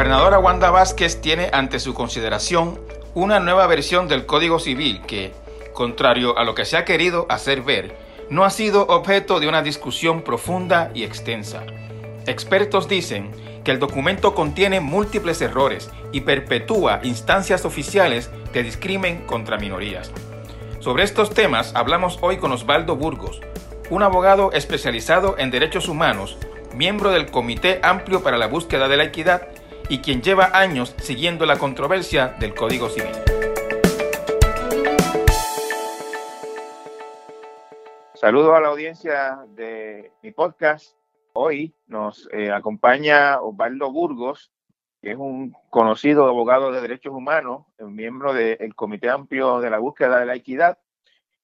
gobernadora Wanda Vázquez tiene ante su consideración una nueva versión del Código Civil que, contrario a lo que se ha querido hacer ver, no ha sido objeto de una discusión profunda y extensa. Expertos dicen que el documento contiene múltiples errores y perpetúa instancias oficiales de discrimen contra minorías. Sobre estos temas hablamos hoy con Osvaldo Burgos, un abogado especializado en derechos humanos, miembro del Comité Amplio para la Búsqueda de la Equidad y quien lleva años siguiendo la controversia del Código Civil. Saludos a la audiencia de mi podcast. Hoy nos eh, acompaña Osvaldo Burgos, que es un conocido abogado de derechos humanos, miembro del Comité Amplio de la Búsqueda de la Equidad,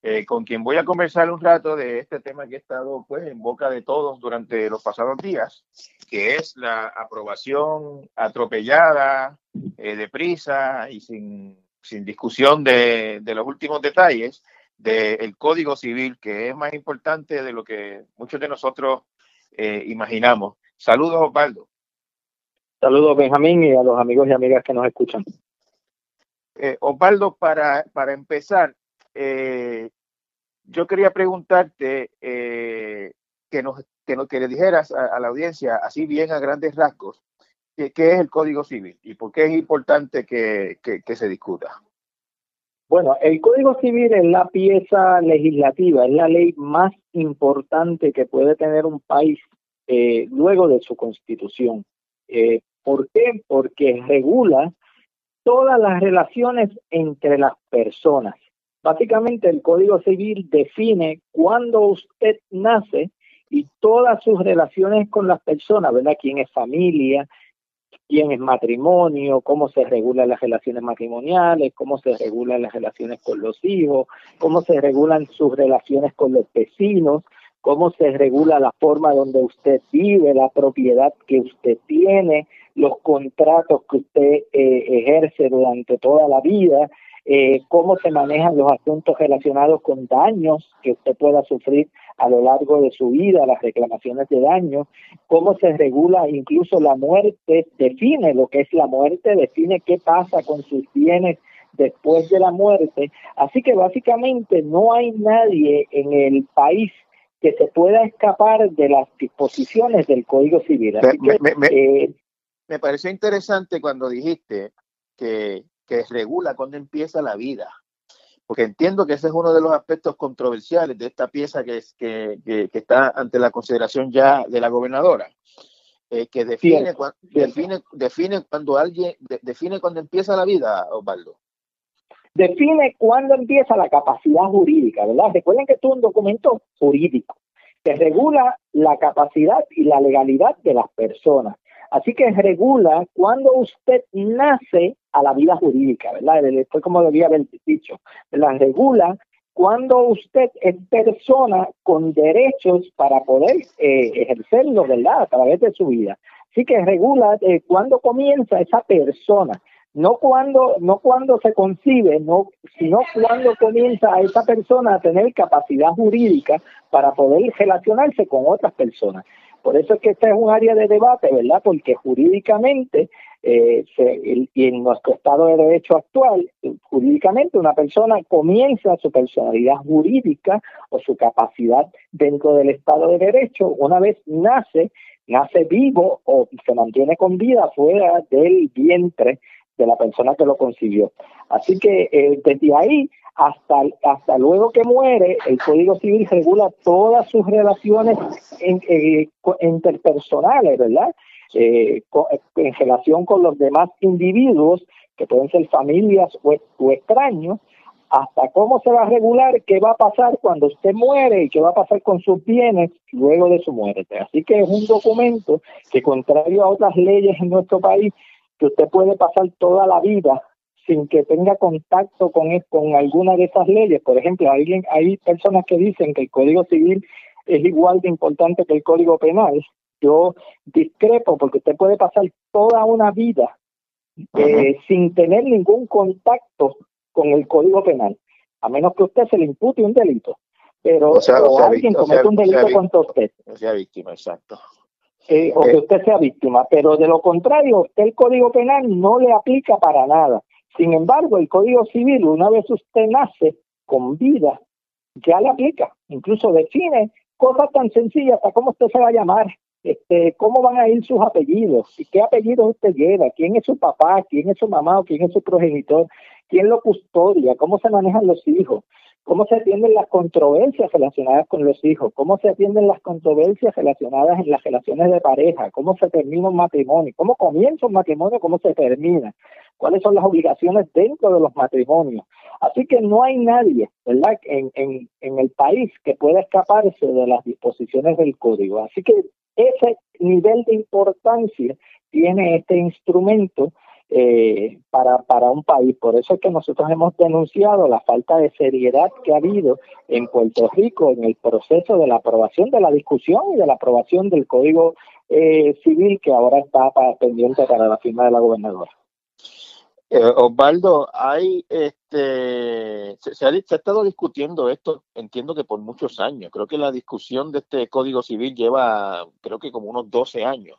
eh, con quien voy a conversar un rato de este tema que ha estado pues, en boca de todos durante los pasados días, que es la aprobación atropellada, eh, deprisa y sin, sin discusión de, de los últimos detalles del Código Civil, que es más importante de lo que muchos de nosotros eh, imaginamos. Saludos, Osvaldo. Saludos, Benjamín, y a los amigos y amigas que nos escuchan. Eh, Osvaldo, para, para empezar, eh, yo quería preguntarte que, nos, que, nos, que le dijeras a, la audiencia, así bien a grandes rasgos, qué es el Código Civil y por qué es importante que, que se discuta. Bueno, el Código Civil es la pieza legislativa, es la ley más importante que puede tener un país eh, luego de su constitución. Eh, ¿Por qué? Porque regula todas las relaciones entre las personas. Básicamente el Código Civil define cuándo usted nace y todas sus relaciones con las personas, ¿verdad? ¿Quién es familia? quién es matrimonio, cómo se regulan las relaciones matrimoniales, cómo se regulan las relaciones con los hijos, cómo se regulan sus relaciones con los vecinos, cómo se regula la forma donde usted vive, la propiedad que usted tiene, los contratos que usted eh, ejerce durante toda la vida, eh, cómo se manejan los asuntos relacionados con daños que usted pueda sufrir a lo largo de su vida, las reclamaciones de daño, cómo se regula incluso la muerte, define lo que es la muerte, define qué pasa con sus bienes después de la muerte. Así que básicamente no hay nadie en el país que se pueda escapar de las disposiciones del Código Civil. me, me, eh, me pareció interesante cuando dijiste que que regula cuando empieza la vida. Porque entiendo que ese es uno de los aspectos controversiales de esta pieza que, es, que, que, está ante la consideración ya de la gobernadora. Eh, que define, define, define cuando alguien define cuando empieza la vida, Osvaldo. Define cuándo empieza la capacidad jurídica, ¿verdad? Recuerden que esto es un documento jurídico que regula la capacidad y la legalidad de las personas. Así que regula cuando usted nace a la vida jurídica, ¿verdad? Después, como debía haber dicho, la regula cuando usted es persona con derechos para poder eh, ejercerlo, ¿verdad? A través de su vida. Así que regula eh, cuando comienza esa persona, no cuando, no cuando se concibe, no, sino cuando comienza esa persona a tener capacidad jurídica para poder relacionarse con otras personas. Por eso es que este es un área de debate, ¿verdad? Porque jurídicamente, eh, y en nuestro Estado de Derecho actual, jurídicamente una persona comienza su personalidad jurídica o su capacidad dentro del Estado de Derecho una vez nace, nace vivo o se mantiene con vida fuera del vientre de la persona que lo consiguió. Así que eh, desde ahí hasta, hasta luego que muere, el Código Civil regula todas sus relaciones eh, interpersonales, ¿verdad? Eh, en relación con los demás individuos, que pueden ser familias o, o extraños, hasta cómo se va a regular qué va a pasar cuando usted muere y qué va a pasar con sus bienes luego de su muerte. Así que es un documento que, contrario a otras leyes en nuestro país, que usted puede pasar toda la vida sin que tenga contacto con, con alguna de esas leyes. Por ejemplo, alguien, hay personas que dicen que el Código Civil es igual de importante que el Código Penal. Yo discrepo porque usted puede pasar toda una vida eh, sin tener ningún contacto con el Código Penal, a menos que usted se le impute un delito. Pero o, alguien comete un delito contra usted. sea víctima, exacto. Eh, o que usted sea víctima, pero de lo contrario, usted el Código Penal no le aplica para nada. Sin embargo, el Código Civil, una vez usted nace con vida, ya le aplica, incluso define cosas tan sencillas hasta cómo usted se va a llamar, este, cómo van a ir sus apellidos, y qué apellidos usted lleva, quién es su papá, quién es su mamá o quién es su progenitor, quién lo custodia, cómo se manejan los hijos, cómo se atienden las controversias relacionadas con los hijos, cómo se atienden las controversias relacionadas en las relaciones de pareja, cómo se termina un matrimonio, cómo comienza un matrimonio, cómo se termina, cuáles son las obligaciones dentro de los matrimonios. Así que no hay nadie, ¿verdad?, en, en, en el país que pueda escaparse de las disposiciones del código. Así que ese nivel de importancia tiene este instrumento eh, para, para un país. Por eso es que nosotros hemos denunciado la falta de seriedad que ha habido en Puerto Rico en el proceso de la aprobación de la discusión y de la aprobación del Código eh, Civil que ahora está pendiente para la firma de la gobernadora. Eh, Osvaldo, hay este se, ha, estado discutiendo esto, entiendo que por muchos años. Creo que la discusión de este Código Civil lleva, creo que como unos 12 años.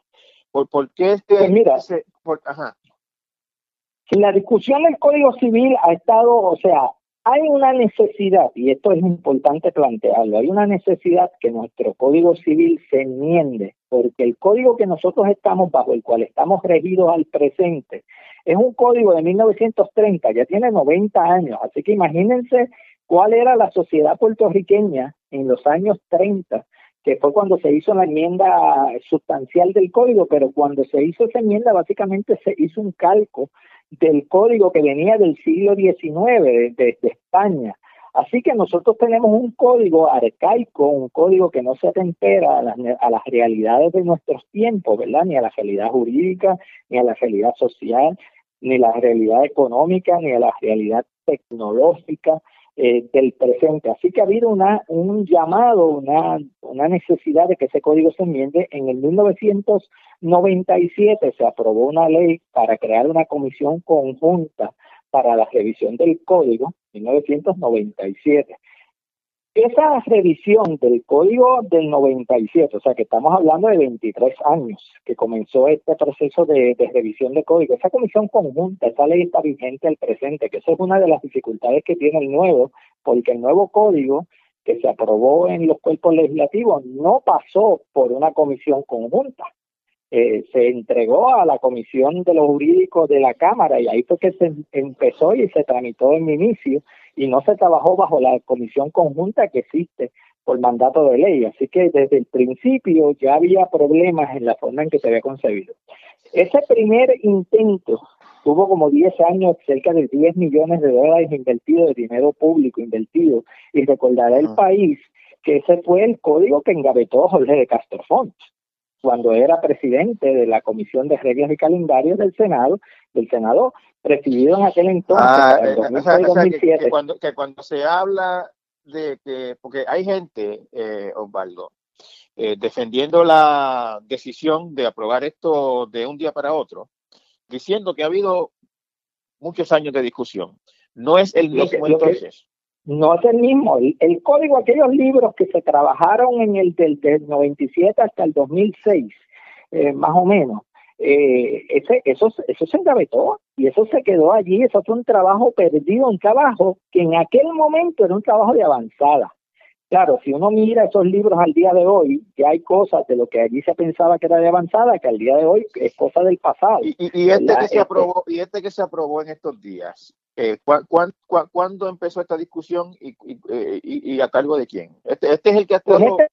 ¿Por, por qué este? Pues mira, ajá. La discusión del Código Civil ha estado, o sea, hay una necesidad, y esto es importante plantearlo, hay una necesidad que nuestro Código Civil se enmiende, porque el código que nosotros estamos, bajo el cual estamos regidos al presente, es un código de 1930, ya tiene 90 años, así que imagínense cuál era la sociedad puertorriqueña en los años 30, que fue cuando se hizo la enmienda sustancial del código, pero cuando se hizo esa enmienda básicamente se hizo un calco del código que venía del siglo XIX, de, España. Así que nosotros tenemos un código arcaico, un código que no se atempera a las, a las realidades de nuestros tiempos, ¿verdad? Ni a la realidad jurídica, ni a la realidad social, ni a la realidad económica, ni a la realidad tecnológica. Eh, del presente. Así que ha habido una, un llamado, una, una necesidad de que ese código se enmiende. En el 1997 se aprobó una ley para crear una comisión conjunta para la revisión del código, 1997. Esa revisión del código del 97, o sea que estamos hablando de 23 años que comenzó este proceso de, revisión de código, esa comisión conjunta, esa ley está vigente al presente, que eso es una de las dificultades que tiene el nuevo, porque el nuevo código que se aprobó en los cuerpos legislativos no pasó por una comisión conjunta. Eh, se entregó a la Comisión de los Jurídicos de la Cámara y ahí fue que se empezó y se tramitó en inicio y no se trabajó bajo la comisión conjunta que existe por mandato de ley. Así que desde el principio ya había problemas en la forma en que se había concebido. Ese primer intento tuvo como 10 años, cerca de 10 millones de dólares invertidos de dinero público invertido. Y recordará el país que ese fue el código que engavetó Jorge de Castrofont cuando era presidente de la Comisión de Reglas y Calendarios del Senado, del Senado presidido en aquel entonces, ah, eh, que, cuando, que cuando se habla de que, porque hay gente, eh, Osvaldo, eh, defendiendo la decisión de aprobar esto de un día para otro, diciendo que ha habido muchos años de discusión. No es el mismo entonces. No es el mismo. El, código, aquellos libros que se trabajaron en el del, del 97 hasta el 2006, eh, más o menos, eh, ese, eso, eso se engavetó y eso se quedó allí, eso fue un trabajo perdido, un trabajo que en aquel momento era un trabajo de avanzada. Claro, si uno mira esos libros al día de hoy, ya hay cosas de lo que allí se pensaba que era de avanzada, que al día de hoy es cosa del pasado. Y, y, este, que se este aprobó, y este que se aprobó en estos días, eh, cuándo empezó esta discusión y, y, a cargo de quién? Este, este es el que ha pues este,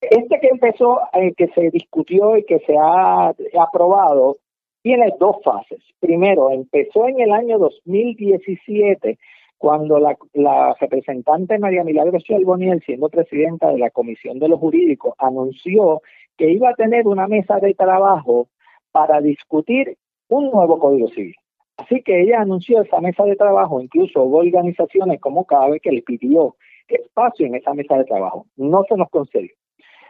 este que empezó, eh, que se discutió y que se ha aprobado, tiene dos fases. Primero, empezó en el año 2017, cuando la, representante María Milagros Alboniel, siendo presidenta de la Comisión de los Jurídicos, anunció que iba a tener una mesa de trabajo para discutir un nuevo Código Civil. Así que ella anunció esa mesa de trabajo, incluso hubo organizaciones como CABE que le pidió espacio en esa mesa de trabajo. No se nos concedió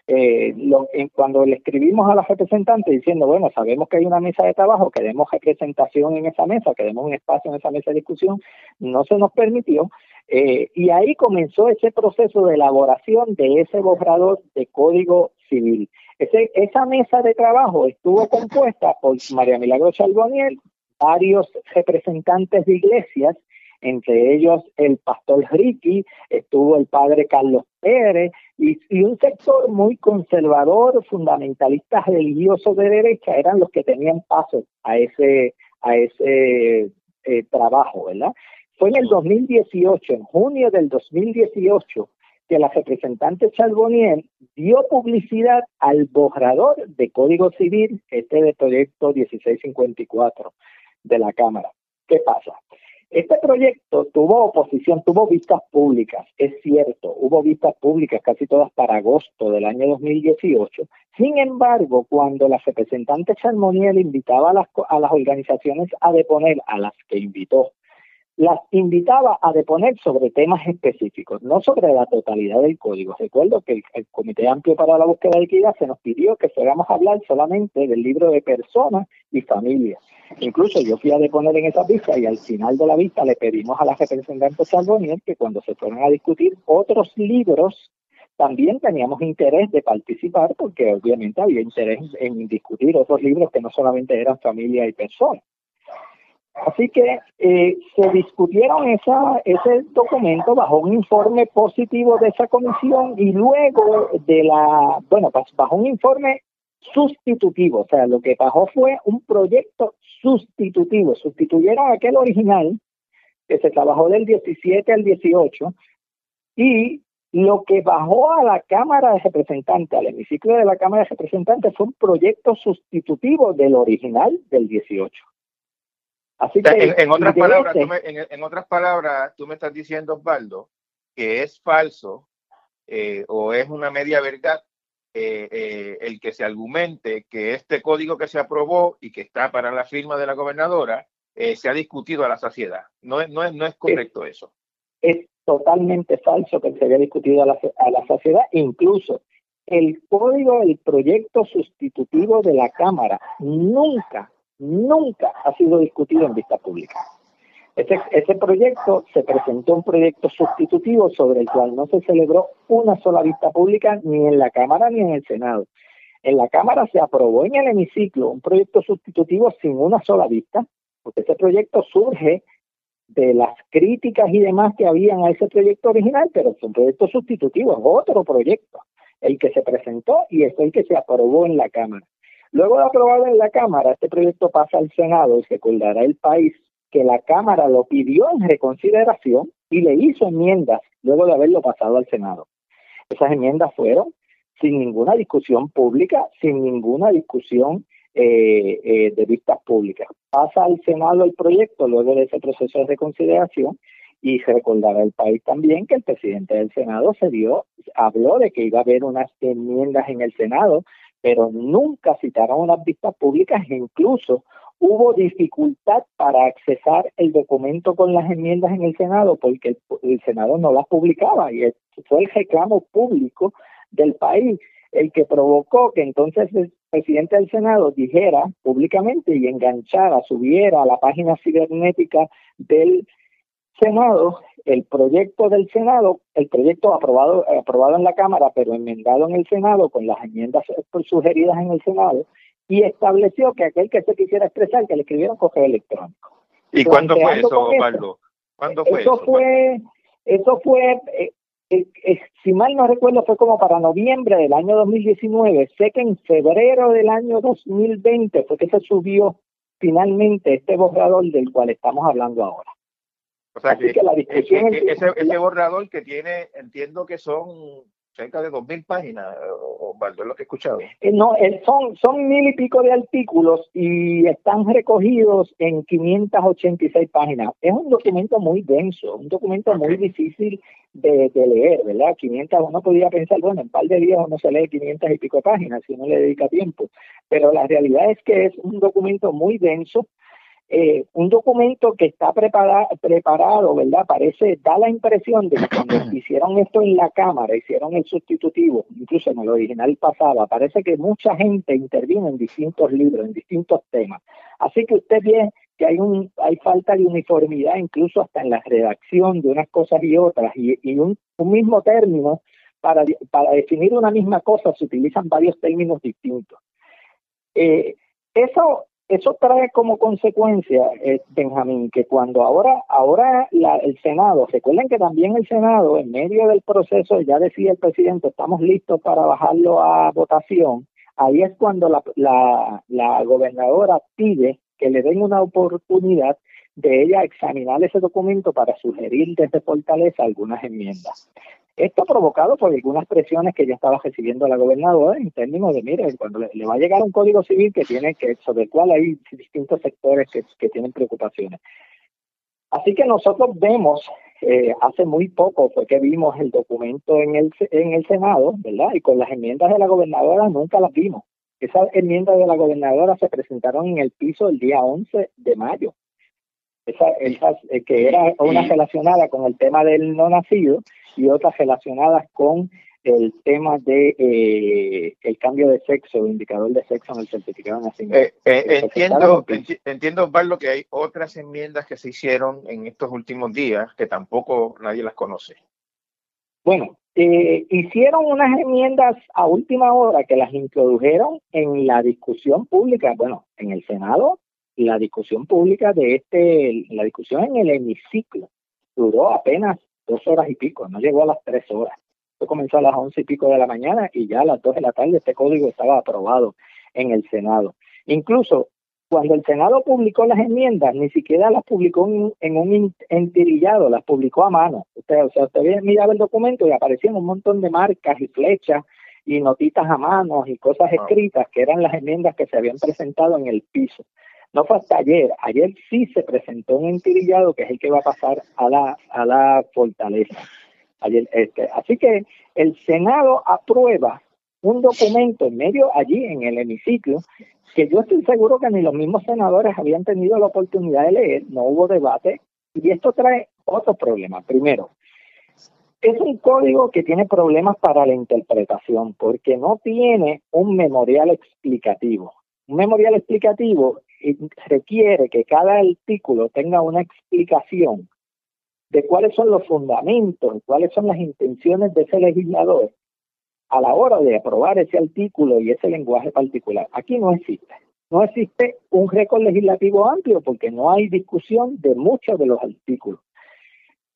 eh, lo, cuando le escribimos a la representante diciendo, bueno, sabemos que hay una mesa de trabajo, queremos representación en esa mesa, queremos un espacio en esa mesa de discusión, no se nos permitió. Eh, y ahí comenzó ese proceso de elaboración de ese borrador de código Civil. Ese, esa mesa de trabajo estuvo compuesta por María Milagro Charboniel, varios representantes de iglesias, entre ellos el pastor Ricky, estuvo el padre Carlos Pérez y, un sector muy conservador, fundamentalista religioso de derecha, eran los que tenían paso a ese, a ese eh, trabajo, ¿verdad? Fue en el 2018, en junio del 2018, que la representante Charbonnier dio publicidad al borrador de Código Civil, este de proyecto 1654 de la Cámara. ¿Qué pasa? Este proyecto tuvo oposición, tuvo vistas públicas, es cierto, hubo vistas públicas casi todas para agosto del año 2018. Sin embargo, cuando la representante Charmoniel invitaba a las, a las organizaciones a deponer, a las que invitó, las invitaba a deponer sobre temas específicos, no sobre la totalidad del código. Recuerdo que el, Comité Amplio para la Búsqueda de Equidad se nos pidió que fuéramos a hablar solamente del libro de personas y familias. Incluso yo fui a deponer en esa vista y al final de la vista le pedimos a la representante Salvonier que cuando se fueran a discutir otros libros también teníamos interés de participar porque obviamente había interés en discutir otros libros que no solamente eran familia y personas. Así que eh, se discutieron esa, ese documento bajo un informe positivo de esa comisión y luego de la, bueno, pues bajo un informe sustitutivo, o sea, lo que bajó fue un proyecto sustitutivo, sustituyeron aquel original que se trabajó del 17 al 18 y lo que bajó a la Cámara de Representantes, al hemiciclo de la Cámara de Representantes, fue un proyecto sustitutivo del original del 18. Así que, en, otras palabras, tú me, en, otras palabras, tú me estás diciendo, Osvaldo, que es falso eh, o es una media verdad eh, eh, el que se argumente que este código que se aprobó y que está para la firma de la gobernadora se ha discutido a la saciedad. No es, no es, no es correcto eso. Es totalmente falso que se haya discutido a la, a la saciedad. Incluso el código, el proyecto sustitutivo de la Cámara nunca nunca ha sido discutido en vista pública. Ese proyecto se presentó un proyecto sustitutivo sobre el cual no se celebró una sola vista pública ni en la Cámara ni en el Senado. En la Cámara se aprobó en el hemiciclo un proyecto sustitutivo sin una sola vista, porque ese proyecto surge de las críticas y demás que habían a ese proyecto original, pero es un proyecto sustitutivo, es otro proyecto, el que se presentó y es el que se aprobó en la Cámara. Luego de aprobado en la Cámara, este proyecto pasa al Senado y recordará el país que la Cámara lo pidió en reconsideración y le hizo enmiendas luego de haberlo pasado al Senado. Esas enmiendas fueron sin ninguna discusión pública, sin ninguna discusión eh, eh, de vistas públicas. Pasa al Senado el proyecto luego de ese proceso de reconsideración y se recordará el país también que el presidente del Senado se dio, habló de que iba a haber unas enmiendas en el Senado pero nunca citaron unas vistas públicas e incluso hubo dificultad para accesar el documento con las enmiendas en el Senado porque el, Senado no las publicaba y fue el reclamo público del país el que provocó que entonces el presidente del Senado dijera públicamente y enganchara, subiera a la página cibernética del Senado el proyecto del Senado, el proyecto aprobado, aprobado en la Cámara, pero enmendado en el Senado con las enmiendas sugeridas en el Senado, y estableció que aquel que se quisiera expresar, que le escribieron correo electrónico. ¿Y cuándo fue eso, Osvaldo? ¿Cuándo fue eso? fue, eso fue, eh, eh, eh, si mal no recuerdo, fue como para noviembre del año 2019. Sé que en febrero del año 2020 fue que se subió finalmente este borrador del cual estamos hablando ahora. O sea, que, la discusión ese, ese borrador que tiene, entiendo que son cerca de dos mil páginas, o es lo que he escuchado. Eh, no, son, son mil y pico de artículos y están recogidos en 586 páginas. Es un documento muy denso, un documento muy difícil de, leer, ¿verdad? 500, uno podría pensar, bueno, en un par de días uno se lee 500 y pico páginas si uno le dedica tiempo, pero la realidad es que es un documento muy denso, eh, un documento que está preparado, ¿verdad? Parece, da la impresión de que cuando hicieron esto en la Cámara, hicieron el sustitutivo, incluso en el original pasaba, parece que mucha gente intervino en distintos libros, en distintos temas. Así que usted ve que hay un hay falta de uniformidad incluso hasta en la redacción de unas cosas y otras, y, un, un mismo término para, para definir una misma cosa se utilizan varios términos distintos. Eh, eso, eso trae como consecuencia, eh, Benjamín, que cuando ahora, ahora el Senado, recuerden que también el Senado, en medio del proceso, ya decía el presidente, estamos listos para bajarlo a votación, ahí es cuando la, la, la gobernadora pide que le den una oportunidad de ella examinar ese documento para sugerir desde Fortaleza algunas enmiendas. Esto provocado por algunas presiones que ya estaba recibiendo la gobernadora en términos de, mire, cuando le, va a llegar un código civil que tiene que, sobre el cual hay distintos sectores que, que tienen preocupaciones. Así que nosotros vemos, eh, hace muy poco fue que vimos el documento en el, en el Senado, ¿verdad? Y con las enmiendas de la gobernadora nunca las vimos. Esas enmiendas de la gobernadora se presentaron en el piso el día 11 de mayo. Esa, esas, eh, que era una relacionada con el tema del no nacido y otras relacionadas con el tema de eh, el cambio de sexo, indicador de sexo en el certificado de nacimiento. Eh, entiendo, entiendo, Pablo, que hay otras enmiendas que se hicieron en estos últimos días que tampoco nadie las conoce. Bueno, hicieron unas enmiendas a última hora que las introdujeron en la discusión pública, bueno, en el Senado la discusión pública de este, la discusión en el hemiciclo duró apenas dos horas y pico, no llegó a las tres horas. Esto comenzó a las once y pico de la mañana y ya a las dos de la tarde este código estaba aprobado en el Senado. Incluso cuando el Senado publicó las enmiendas, ni siquiera las publicó en, un entirillado, las publicó a mano. Usted, o sea, usted miraba el documento y aparecían un montón de marcas y flechas y notitas a mano y cosas escritas que eran las enmiendas que se habían presentado en el piso. No fue hasta ayer. Ayer sí se presentó un entirillado que es el que va a pasar a la, a la fortaleza. Ayer, este, así que el Senado aprueba un documento en medio allí en el hemiciclo que yo estoy seguro que ni los mismos senadores habían tenido la oportunidad de leer, no hubo debate y esto trae otro problema. Primero, es un código que tiene problemas para la interpretación porque no tiene un memorial explicativo. Un memorial explicativo requiere que cada artículo tenga una explicación de cuáles son los fundamentos, cuáles son las intenciones de ese legislador a la hora de aprobar ese artículo y ese lenguaje particular. Aquí no existe. No existe un récord legislativo amplio porque no hay discusión de muchos de los artículos.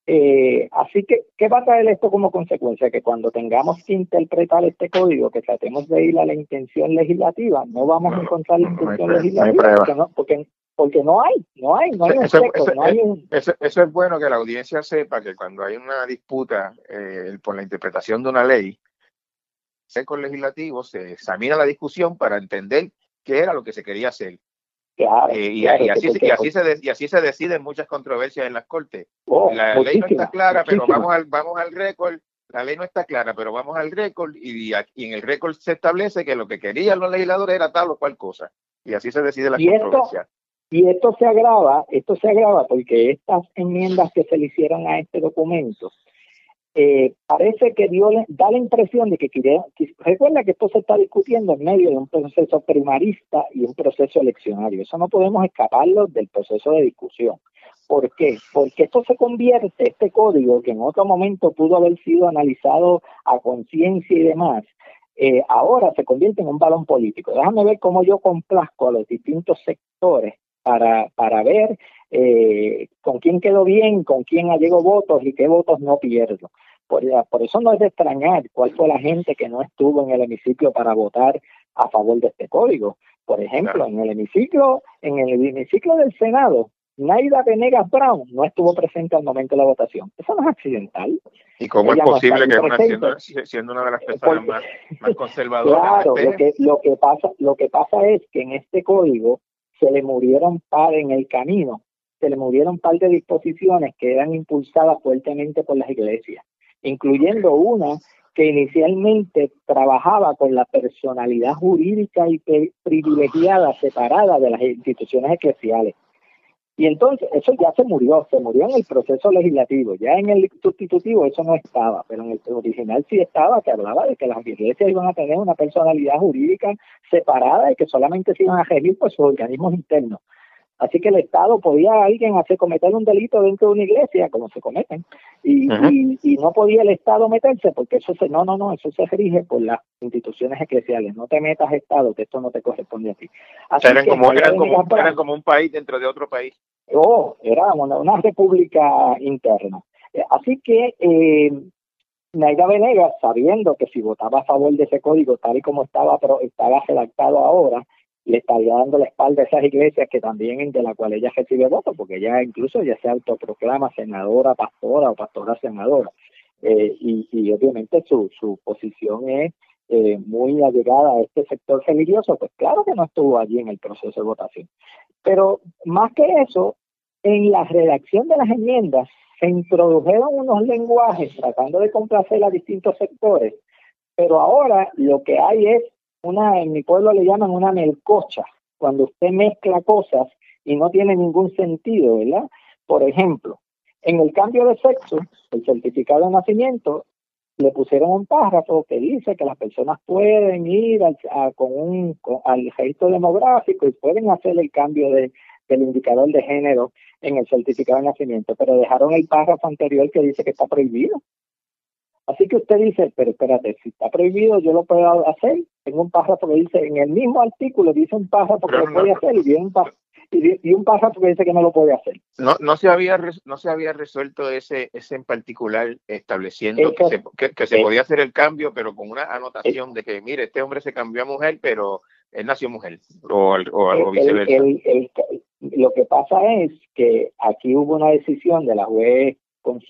Eh, así que, ¿qué va a traer esto como consecuencia? Que cuando tengamos que interpretar este código, que tratemos de ir a la intención legislativa, no vamos a encontrar la intención legislativa porque, porque, no hay, no hay, no hay, un eso, no hay un... eso, es bueno que la audiencia sepa que cuando hay una disputa eh, por la interpretación de una ley, el legislativo se examina la discusión para entender qué era lo que se quería hacer eh, y, así, se, deciden muchas controversias en las cortes. Oh, la ley no está clara, pero vamos al, vamos al récord. La ley no está clara, pero vamos al récord y, en el récord se establece que lo que querían los legisladores era tal o cual cosa. Y así se decide la controversia. y esto se agrava, esto se agrava porque estas enmiendas que se le hicieron a este documento eh, parece que dio, da la impresión de que, recuerda que esto se está discutiendo en medio de un proceso primarista y un proceso eleccionario. Eso no podemos escaparlo del proceso de discusión. ¿Por qué? Porque esto se convierte, este código que en otro momento pudo haber sido analizado a conciencia y demás, eh, ahora se convierte en un balón político. Déjame ver cómo yo complazco a los distintos sectores para, para ver eh, con quién quedó bien, con quién llegado votos y qué votos no pierdo. Por, por eso no es de extrañar cuál fue la gente que no estuvo en el hemiciclo para votar a favor de este código. Por ejemplo, en el hemiciclo, en el hemiciclo del Senado, Naida Venegas Brown no estuvo presente al momento de la votación. Eso no es accidental. ¿Y cómo es posible que una, siendo, una de las personas más, más conservadoras? Claro, lo que, lo, que pasa, lo que pasa es que en este código se le murieron par en el camino, se le murieron par de disposiciones que eran impulsadas fuertemente por las iglesias, incluyendo una que inicialmente trabajaba con la personalidad jurídica y privilegiada separada de las instituciones eclesiales. Y entonces eso ya se murió, se murió en el proceso legislativo, ya en el sustitutivo eso no estaba, pero en el original sí estaba, que hablaba de que las iglesias iban a tener una personalidad jurídica separada y que solamente se iban a regir por sus organismos internos. Así que el Estado podía alguien hacer cometer un delito dentro de una iglesia, como se cometen, y, y, no podía el Estado meterse, porque eso se, no, no, no, eso se rige por las instituciones eclesiales. No te metas Estado, que esto no te corresponde a ti. Así eran, como, eran, como, eran como un país dentro de otro país. Oh, era una, república interna. Eh, así que eh, Naida Venegas, sabiendo que si votaba a favor de ese código tal y como estaba, pero estaba redactado ahora, le estaría dando la espalda a esas iglesias que también de la cual ella recibe votos, porque ella incluso ya se autoproclama senadora, pastora o pastora senadora. Eh, y, obviamente su, su posición es eh, muy allegada a este sector religioso, pues claro que no estuvo allí en el proceso de votación. Pero más que eso, en la redacción de las enmiendas se introdujeron unos lenguajes tratando de complacer a distintos sectores, pero ahora lo que hay es una, en mi pueblo le llaman una melcocha, cuando usted mezcla cosas y no tiene ningún sentido, ¿verdad? Por ejemplo, en el cambio de sexo, el certificado de nacimiento, le pusieron un párrafo que dice que las personas pueden ir al, con un, al registro demográfico y pueden hacer el cambio de, del indicador de género en el certificado de nacimiento, pero dejaron el párrafo anterior que dice que está prohibido. Así que usted dice, pero espérate, si está prohibido, yo lo puedo hacer. Tengo un párrafo que dice, en el mismo artículo dice un párrafo que lo puede hacer y un párrafo y, un párrafo que dice que no lo puede hacer. No, no se había no se había resuelto ese ese en particular estableciendo que, se, que, se podía hacer el cambio, pero con una anotación de que mire este hombre se cambió a mujer, pero él nació mujer o, o algo viceversa. lo que pasa es que aquí hubo una decisión de la juez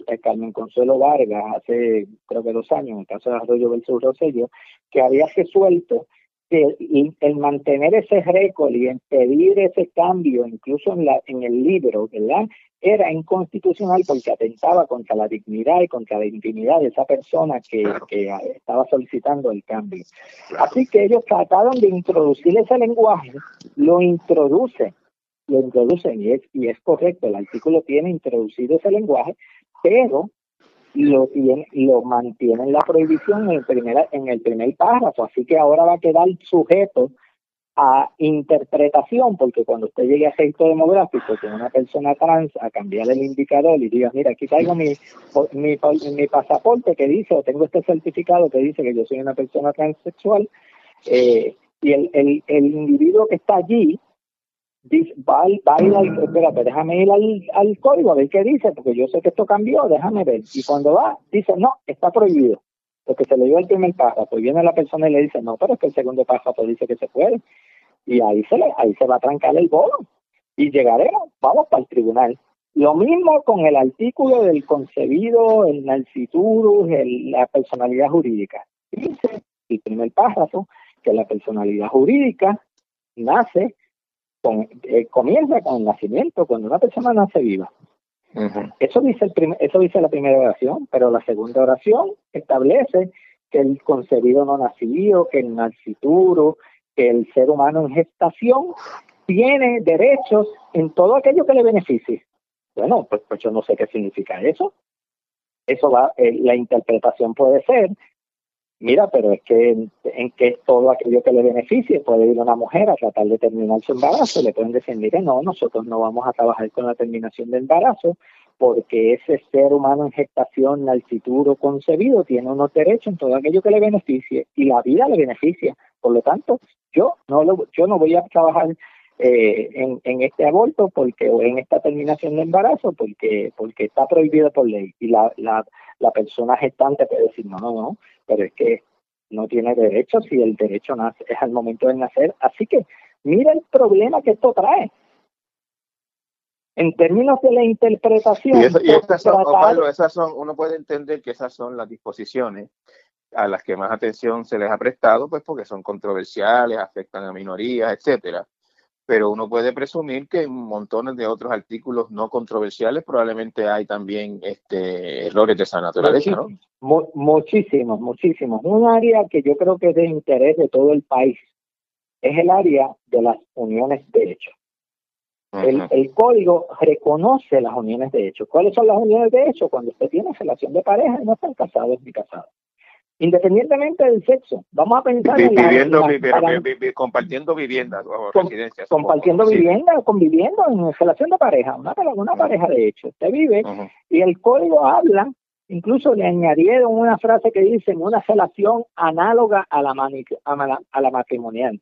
eh, Carmen Consuelo Vargas hace creo que dos años, en el caso de Arroyo versus Rosello, que había resuelto que el, mantener ese récord y impedir ese cambio, incluso en, la, en el libro, ¿verdad? Era inconstitucional porque atentaba contra la dignidad y contra la intimidad de esa persona que, que estaba solicitando el cambio. Así que ellos trataron de introducir ese lenguaje, lo introduce, lo introducen y es, y es correcto, el artículo tiene introducido ese lenguaje, pero lo tiene, lo mantiene en la prohibición en el primer, en el primer párrafo, así que ahora va a quedar sujeto a interpretación, porque cuando usted llegue a gesto demográfico con una persona trans a cambiar el indicador y diga, mira, aquí traigo mi, mi, mi pasaporte que dice, o tengo este certificado que dice que yo soy una persona transexual, eh, y el, el, el individuo que está allí dice, va, va a ir al, espérate, déjame ir al, al, código a ver qué dice, porque yo sé que esto cambió, déjame ver. Y cuando va, dice, no, está prohibido, porque se le dio el primer párrafo, y viene la persona y le dice, no, pero es que el segundo párrafo dice que se puede. Y ahí se, le, ahí se va a trancar el bono. Y llegaremos, vamos para el tribunal. Lo mismo con el artículo del concebido, el narciturus, el, la personalidad jurídica. Dice el primer párrafo que la personalidad jurídica nace eh, comienza con el nacimiento, cuando una persona nace viva. Eso dice el eso dice la primera oración, pero la segunda oración establece que el concebido no nacido, que el nacituro, que el ser humano en gestación tiene derechos en todo aquello que le beneficie. Bueno, pues, pues yo no sé qué significa eso. Eso va, eh, la interpretación puede ser mira, pero es que en, que todo aquello que le beneficie, puede ir una mujer a tratar de terminar su embarazo, le pueden decir, mire, no, nosotros no vamos a trabajar con la terminación del embarazo, porque ese ser humano en gestación, o concebido, tiene unos derechos en todo aquello que le beneficie, y la vida le beneficia. Por lo tanto, yo no lo, yo no voy a trabajar eh, en, en, este aborto porque o en esta terminación de embarazo porque porque está prohibido por ley y la, la, la persona gestante puede decir no no no pero es que no tiene derecho si el derecho nace, es al momento de nacer. Así que mira el problema que esto trae. En términos de la interpretación. Y, esas son, esas son, uno puede entender que esas son las disposiciones a las que más atención se les ha prestado, pues porque son controversiales, afectan a minorías, etcétera pero uno puede presumir que en montones de otros artículos no controversiales probablemente hay también este, errores de esa naturaleza, ¿no? muchísimos, muchísimos. Un área que yo creo que es de interés de todo el país es el área de las uniones de hecho. el, el, código reconoce las uniones de hecho. ¿Cuáles son las uniones de hecho? Cuando usted tiene relación de pareja y no están casados ni casados. Independientemente del sexo. Vamos a pensar viviendo, compartiendo vivienda, compartiendo vivienda, conviviendo en relación de pareja, una, una pareja de hecho. Usted vive y el código habla, incluso le añadieron una frase que dice una relación análoga a la, a la, matrimonial.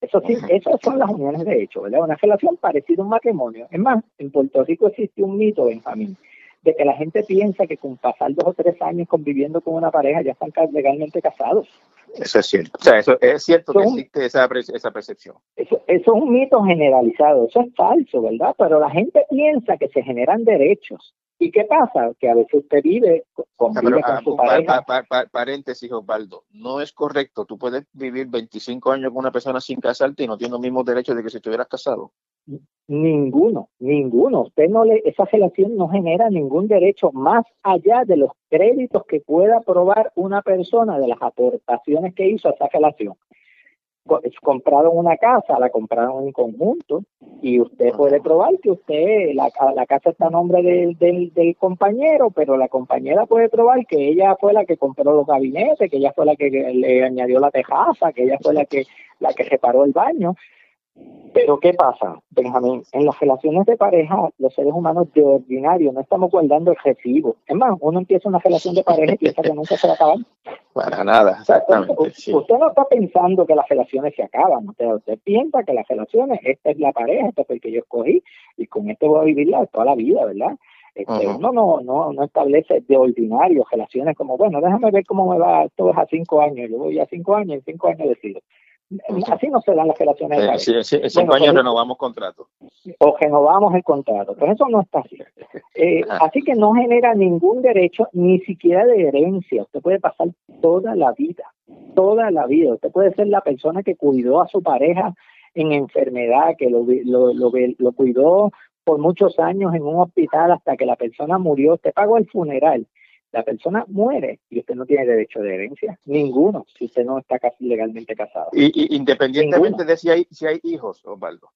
Eso sí, esas son las uniones de hecho, ¿verdad? Una relación parecida a un matrimonio. Es más, en Puerto Rico existe un mito, Benjamín, de que la gente piensa que con pasar dos o tres años conviviendo con una pareja ya están legalmente casados. Eso es cierto. O sea, eso es cierto que existe esa, esa percepción. Eso, eso, es un mito generalizado. Eso es falso, ¿verdad? Pero la gente piensa que se generan derechos. ¿Y qué pasa? Que a veces usted vive, convive con ah, su pareja. paréntesis, Osvaldo. No es correcto. Tú puedes vivir 25 años con una persona sin casarte y no tiene los mismos derechos de que si estuvieras casado. Ninguno, ninguno. Usted no le, esa relación no genera ningún derecho más allá de los créditos que pueda probar una persona de las aportaciones que hizo a esa relación. Compraron una casa, la compraron en conjunto y usted puede probar que usted, la, la casa está a nombre del, del, del, compañero, pero la compañera puede probar que ella fue la que compró los gabinetes, que ella fue la que le añadió la tejaza, que ella fue la que, la que reparó el baño. Pero ¿qué pasa, Benjamín? En las relaciones de pareja, los seres humanos de ordinario no estamos guardando el recibo. Es más, uno empieza una relación de pareja y piensa que nunca se va a acabar. Para nada, exactamente. usted, no está pensando que las relaciones se acaban. Usted, usted piensa que las relaciones, esta es la pareja, este es el que yo escogí y con este voy a vivirla toda la vida, ¿verdad? Este, Uno no, no, no establece de ordinario relaciones como, bueno, déjame ver cómo me va, todo es a cinco años, yo voy a cinco años, en cinco años decido. Así no se dan las relaciones. Sí, en cinco años renovamos contrato. O renovamos el contrato. Pero eso no está así. Eh, así que no genera ningún derecho, ni siquiera de herencia. Usted puede pasar toda la vida, toda la vida. Usted puede ser la persona que cuidó a su pareja en enfermedad, que lo, lo, lo, lo cuidó por muchos años en un hospital hasta que la persona murió. Usted pagó el funeral la persona muere y usted no tiene derecho de herencia, ninguno, si usted no está casi legalmente casado. Y, independientemente de si hay, si hay hijos, Osvaldo.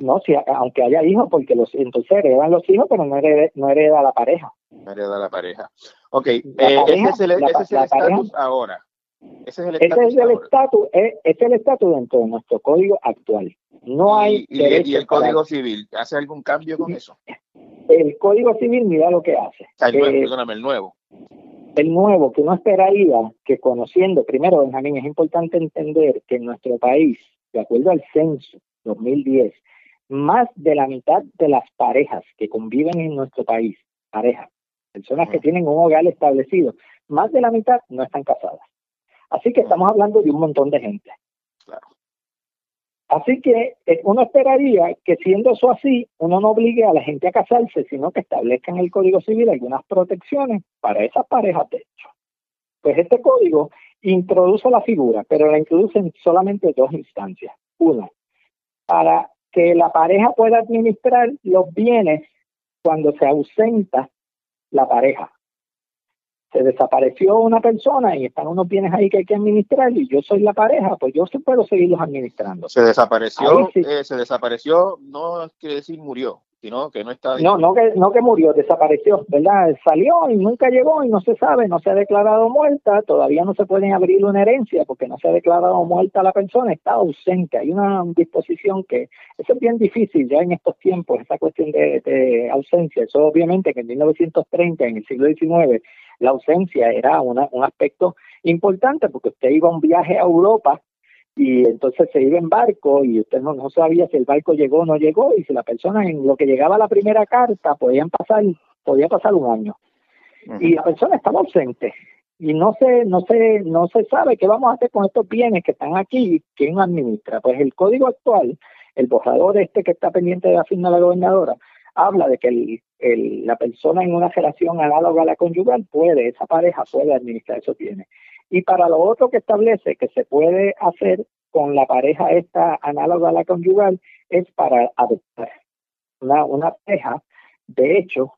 No, si, aunque haya hijos, porque los entonces heredan los hijos, pero no hereda, no hereda la pareja. No hereda la pareja. Ok, eh, ese es el estatus ahora. Ese es el estatus. Ese es el estatus dentro de nuestro código actual. No hay. ¿Y, y el código civil hace algún cambio con eso? El Código Civil, mira lo que hace. El nuevo, perdóname, el nuevo. El nuevo, que no esperaría que conociendo, primero, Benjamín, es importante entender que en nuestro país, de acuerdo al censo 2010, más de la mitad de las parejas que conviven en nuestro país, parejas, personas que tienen un hogar establecido, más de la mitad no están casadas. Así que estamos hablando de un montón de gente. Claro. Así que eh, uno esperaría que siendo eso así, uno no obligue a la gente a casarse, sino que establezca en el Código Civil algunas protecciones para esas parejas de hecho. Pues este código introduce la figura, pero la introduce en solamente dos instancias. Una, para que la pareja pueda administrar los bienes cuando se ausenta la pareja se desapareció una persona y están unos bienes ahí que hay que administrar y yo soy la pareja, pues yo sí puedo seguirlos administrando. Se desapareció, eh, se desapareció, no quiere decir murió, sino que no está. No, no que, no que murió, desapareció, ¿verdad? Salió y nunca llegó y no se sabe, no se ha declarado muerta, todavía no se puede abrir una herencia porque no se ha declarado muerta la persona, está ausente. Hay una disposición que, eso es bien difícil ya en estos tiempos, esa cuestión de, de ausencia. Eso obviamente que en 1930, en el siglo XIX, la ausencia era un aspecto importante porque usted iba a un viaje a Europa y entonces se iba en barco y usted no, sabía si el barco llegó o no llegó y si la persona en lo que llegaba la primera carta podían pasar podía pasar un año. Y la persona estaba ausente y no se no se no se sabe qué vamos a hacer con estos bienes que están aquí quién administra. Pues el código actual el borrador este que está pendiente de la firma de la gobernadora habla de que la persona en una relación análoga a la conyugal puede, esa pareja puede administrar esos bienes. Y para lo otro que establece que se puede hacer con la pareja esta análoga a la conyugal es para adoptar. Una, una pareja, de hecho,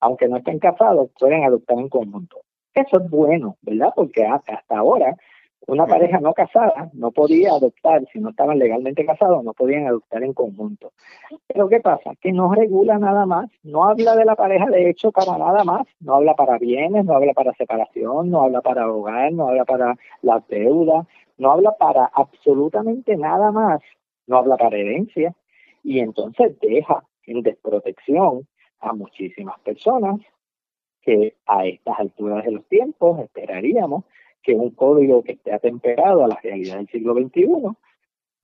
aunque no estén casados, pueden adoptar en conjunto. Eso es bueno, ¿verdad? Porque hasta ahora Una pareja no casada no podía adoptar, si no estaban legalmente casados, no podían adoptar en conjunto. Pero ¿qué pasa? Que no regula nada más, no habla de la pareja de hecho para nada más, no habla para bienes, no habla para separación, no habla para hogar, no habla para la deuda, no habla para absolutamente nada más, no habla para herencia. Y entonces deja en desprotección a muchísimas personas que a estas alturas de los tiempos esperaríamos que un código que esté atemperado a la realidad del siglo XXI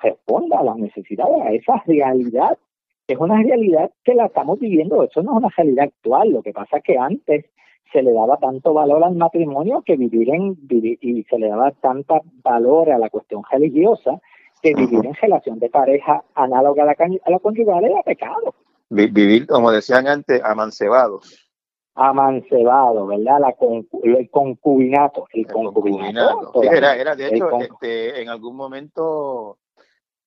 responda a las necesidades, a esa realidad, es una realidad que la estamos viviendo, eso no es una realidad actual, lo que pasa es que antes se le daba tanto valor al matrimonio que vivir en y se le daba tanto valor a la cuestión religiosa que vivir en relación de pareja análoga a la, a la conyugal era pecado. Vivir, como decían antes, amancebados amancebado, ¿verdad? La el concubinato. El, concubinato. era, era, de hecho, este, en algún momento,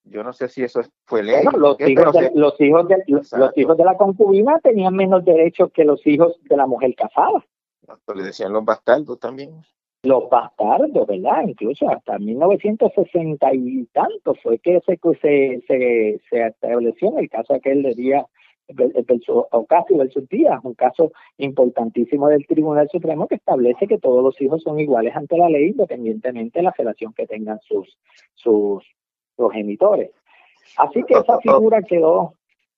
yo no sé si eso fue ley. los, hijos de, los, hijos de, los, hijos de la concubina tenían menos derechos que los hijos de la mujer casada. Le decían los bastardos también. Los bastardos, ¿verdad? Incluso hasta 1960 y tanto fue que se, se, se, se estableció en el caso aquel de día Ocasio versus Díaz, un caso importantísimo del Tribunal Supremo que establece que todos los hijos son iguales ante la ley independientemente de la relación que tengan sus, sus progenitores. Así que esa figura quedó,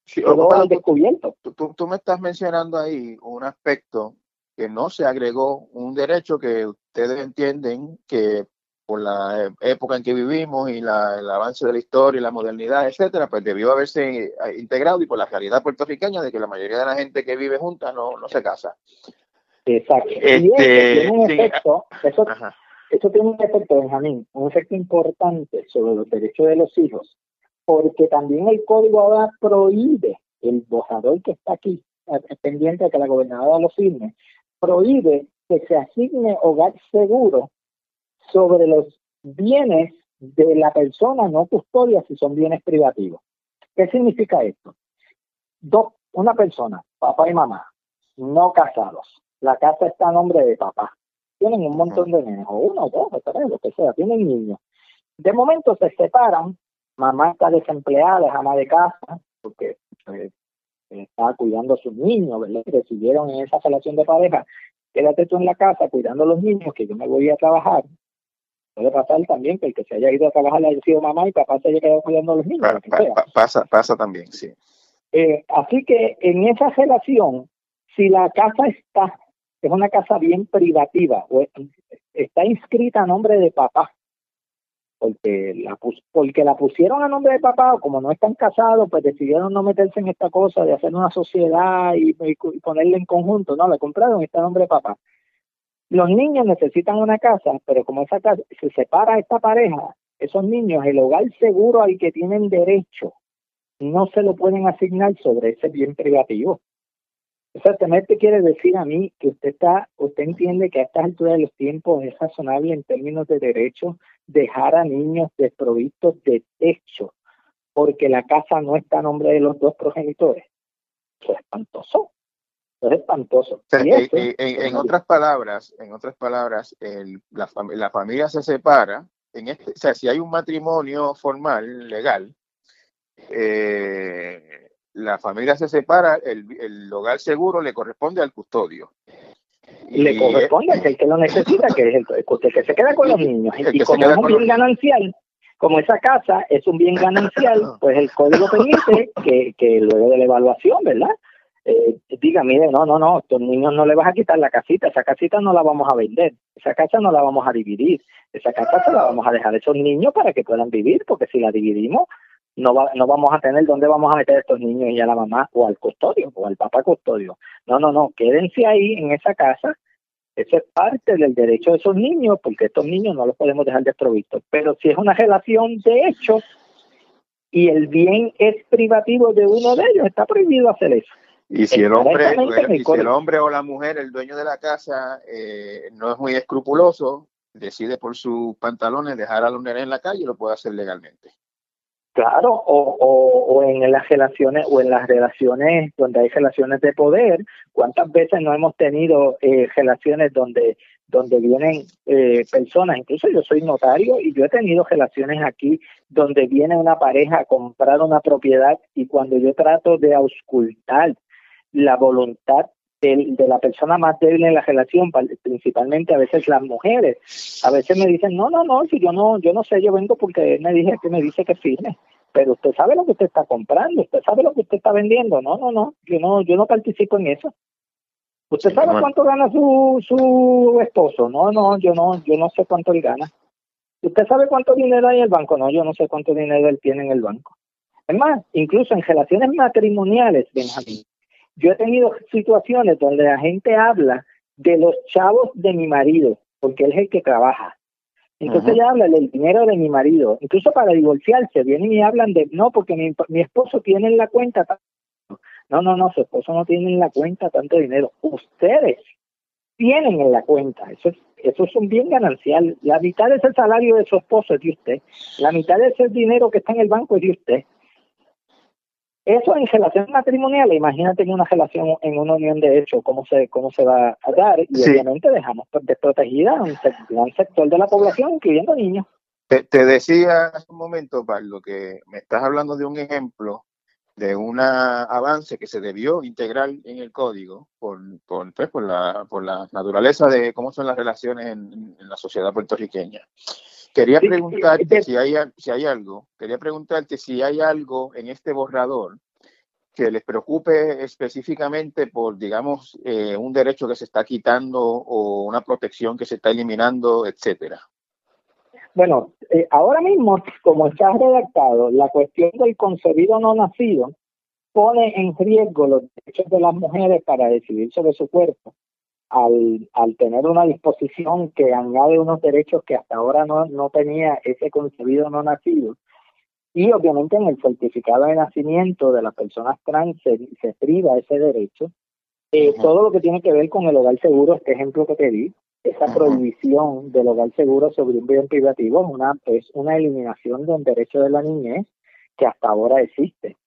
quedó al descubierto. Tú, tú, me estás mencionando ahí un aspecto que no se agregó, un derecho que ustedes entienden que por la época en que vivimos y la, el avance de la historia y la modernidad, etcétera, pues debió haberse integrado y por la realidad puertorriqueña de que la mayoría de la gente que vive junta no, no se casa. Exacto. y este, tiene un efecto, eso, eso tiene un efecto, Benjamín, un efecto importante sobre los derechos de los hijos, porque también el código ahora prohíbe, el borrador que está aquí, eh, pendiente de que la gobernadora lo firme, prohíbe que se asigne hogar seguro sobre los bienes de la persona no custodia si son bienes privativos. ¿Qué significa esto? Una persona, papá y mamá, no casados. La casa está a nombre de papá. Tienen un montón de niños, o uno, o dos, o tres, lo que sea, tienen niños. De momento se separan, mamá está desempleada, es ama de casa, porque eh, está cuidando a sus niños, ¿verdad? Decidieron en esa relación de pareja, quédate tú en la casa cuidando a los niños, que yo me voy a trabajar, Puede pasar también que el que se haya ido a trabajar haya sido mamá y papá se haya quedado cuidando a los niños. pasa, pasa también, sí. Eh, así que en esa relación, si la casa está, es una casa bien privativa, o está inscrita a nombre de papá, porque la, porque la pusieron a nombre de papá, o como no están casados, pues decidieron no meterse en esta cosa de hacer una sociedad y, y ponerle en conjunto, no, le compraron está a nombre de papá. Los niños necesitan una casa, pero como esa casa se separa esta pareja, esos niños, el hogar seguro al que tienen derecho, no se lo pueden asignar sobre ese bien privativo. Exactamente quiere decir a mí que usted está, usted entiende que a estas alturas de los tiempos es razonable en términos de derecho dejar a niños desprovistos de techo porque la casa no está a nombre de los dos progenitores. Eso es espantoso. Es espantoso. en, otras palabras, en otras palabras, la, la, familia se separa. En este, o sea, si hay un matrimonio formal, legal, eh, la familia se separa, el, el, hogar seguro le corresponde al custodio. Le corresponde al que, lo necesita, que es el, que se queda con los niños. Y como es un bien ganancial, como esa casa es un bien ganancial, pues el código permite que, que luego de la evaluación, ¿verdad? Eh, diga, mire, no, no, no, estos niños no le vas a quitar la casita, esa casita no la vamos a vender, esa casa no la vamos a dividir, esa casa se la vamos a dejar a esos niños para que puedan vivir, porque si la dividimos, no, va, no vamos a tener dónde vamos a meter a estos niños y a la mamá o al custodio o al papá custodio. No, no, no, quédense ahí en esa casa. Eso es parte del derecho de esos niños, porque estos niños no los podemos dejar desprovistos. Pero si es una relación de hecho y el bien es privativo de uno de ellos, está prohibido hacer eso. Y si el hombre, el hombre o la mujer, el dueño de la casa, eh, no es muy escrupuloso, decide por sus pantalones dejar a los nenes en la calle, lo puede hacer legalmente. Claro, o, o, en las relaciones o en las relaciones donde hay relaciones de poder, ¿cuántas veces no hemos tenido eh, relaciones donde donde vienen eh, personas, incluso yo soy notario y yo he tenido relaciones aquí donde viene una pareja a comprar una propiedad y cuando yo trato de auscultar la voluntad de, de, la persona más débil en la relación, principalmente a veces las mujeres, a veces me dicen, no, no, no, si yo no, yo no sé, yo vengo porque él me dije que me dice que firme, pero usted sabe lo que usted está comprando, usted sabe lo que usted está vendiendo, no, no, no, yo no, yo no participo en eso. ¿Usted sabe cuánto gana su, su esposo? No, no, yo no, yo no sé cuánto él gana. ¿Usted sabe cuánto dinero hay en el banco? No, yo no sé cuánto dinero él tiene en el banco. Es más, incluso en relaciones matrimoniales, Benjamín, yo he tenido situaciones donde la gente habla de los chavos de mi marido, porque él es el que trabaja. Entonces ya habla del dinero de mi marido. Incluso para divorciarse, vienen y hablan de, no, porque mi, mi esposo tiene en la cuenta no, no, no, su esposo no tiene en la cuenta tanto dinero. Ustedes tienen en la cuenta. Eso es, eso es un bien ganancial. La mitad de ese salario de su esposo es de usted. La mitad de ese dinero que está en el banco es de usted. Eso en relación matrimonial, imagínate en una relación, en una unión de hecho, cómo se, cómo se va a dar, y obviamente dejamos desprotegida a un gran sector de la población, incluyendo niños. Te, te decía hace un momento, Pablo, que me estás hablando de un ejemplo de un avance que se debió integrar en el código por, por, pues, por, la, por la naturaleza de cómo son las relaciones en, la sociedad puertorriqueña. Quería preguntarte si hay, si hay algo, quería preguntarte si hay algo en este borrador que les preocupe específicamente por, digamos, eh, un derecho que se está quitando o una protección que se está eliminando, etcétera. Bueno, eh, ahora mismo, como está redactado, la cuestión del concebido no nacido pone en riesgo los derechos de las mujeres para decidir sobre su cuerpo, al, al tener una disposición que añade unos derechos que hasta ahora no, no tenía ese concebido no nacido. Y obviamente en el certificado de nacimiento de las personas trans se, se priva ese derecho. Eh, todo lo que tiene que ver con el hogar seguro, este ejemplo que te di, esa prohibición del hogar seguro sobre un bien privativo es una, es una eliminación de un derecho de la niñez que hasta ahora existe.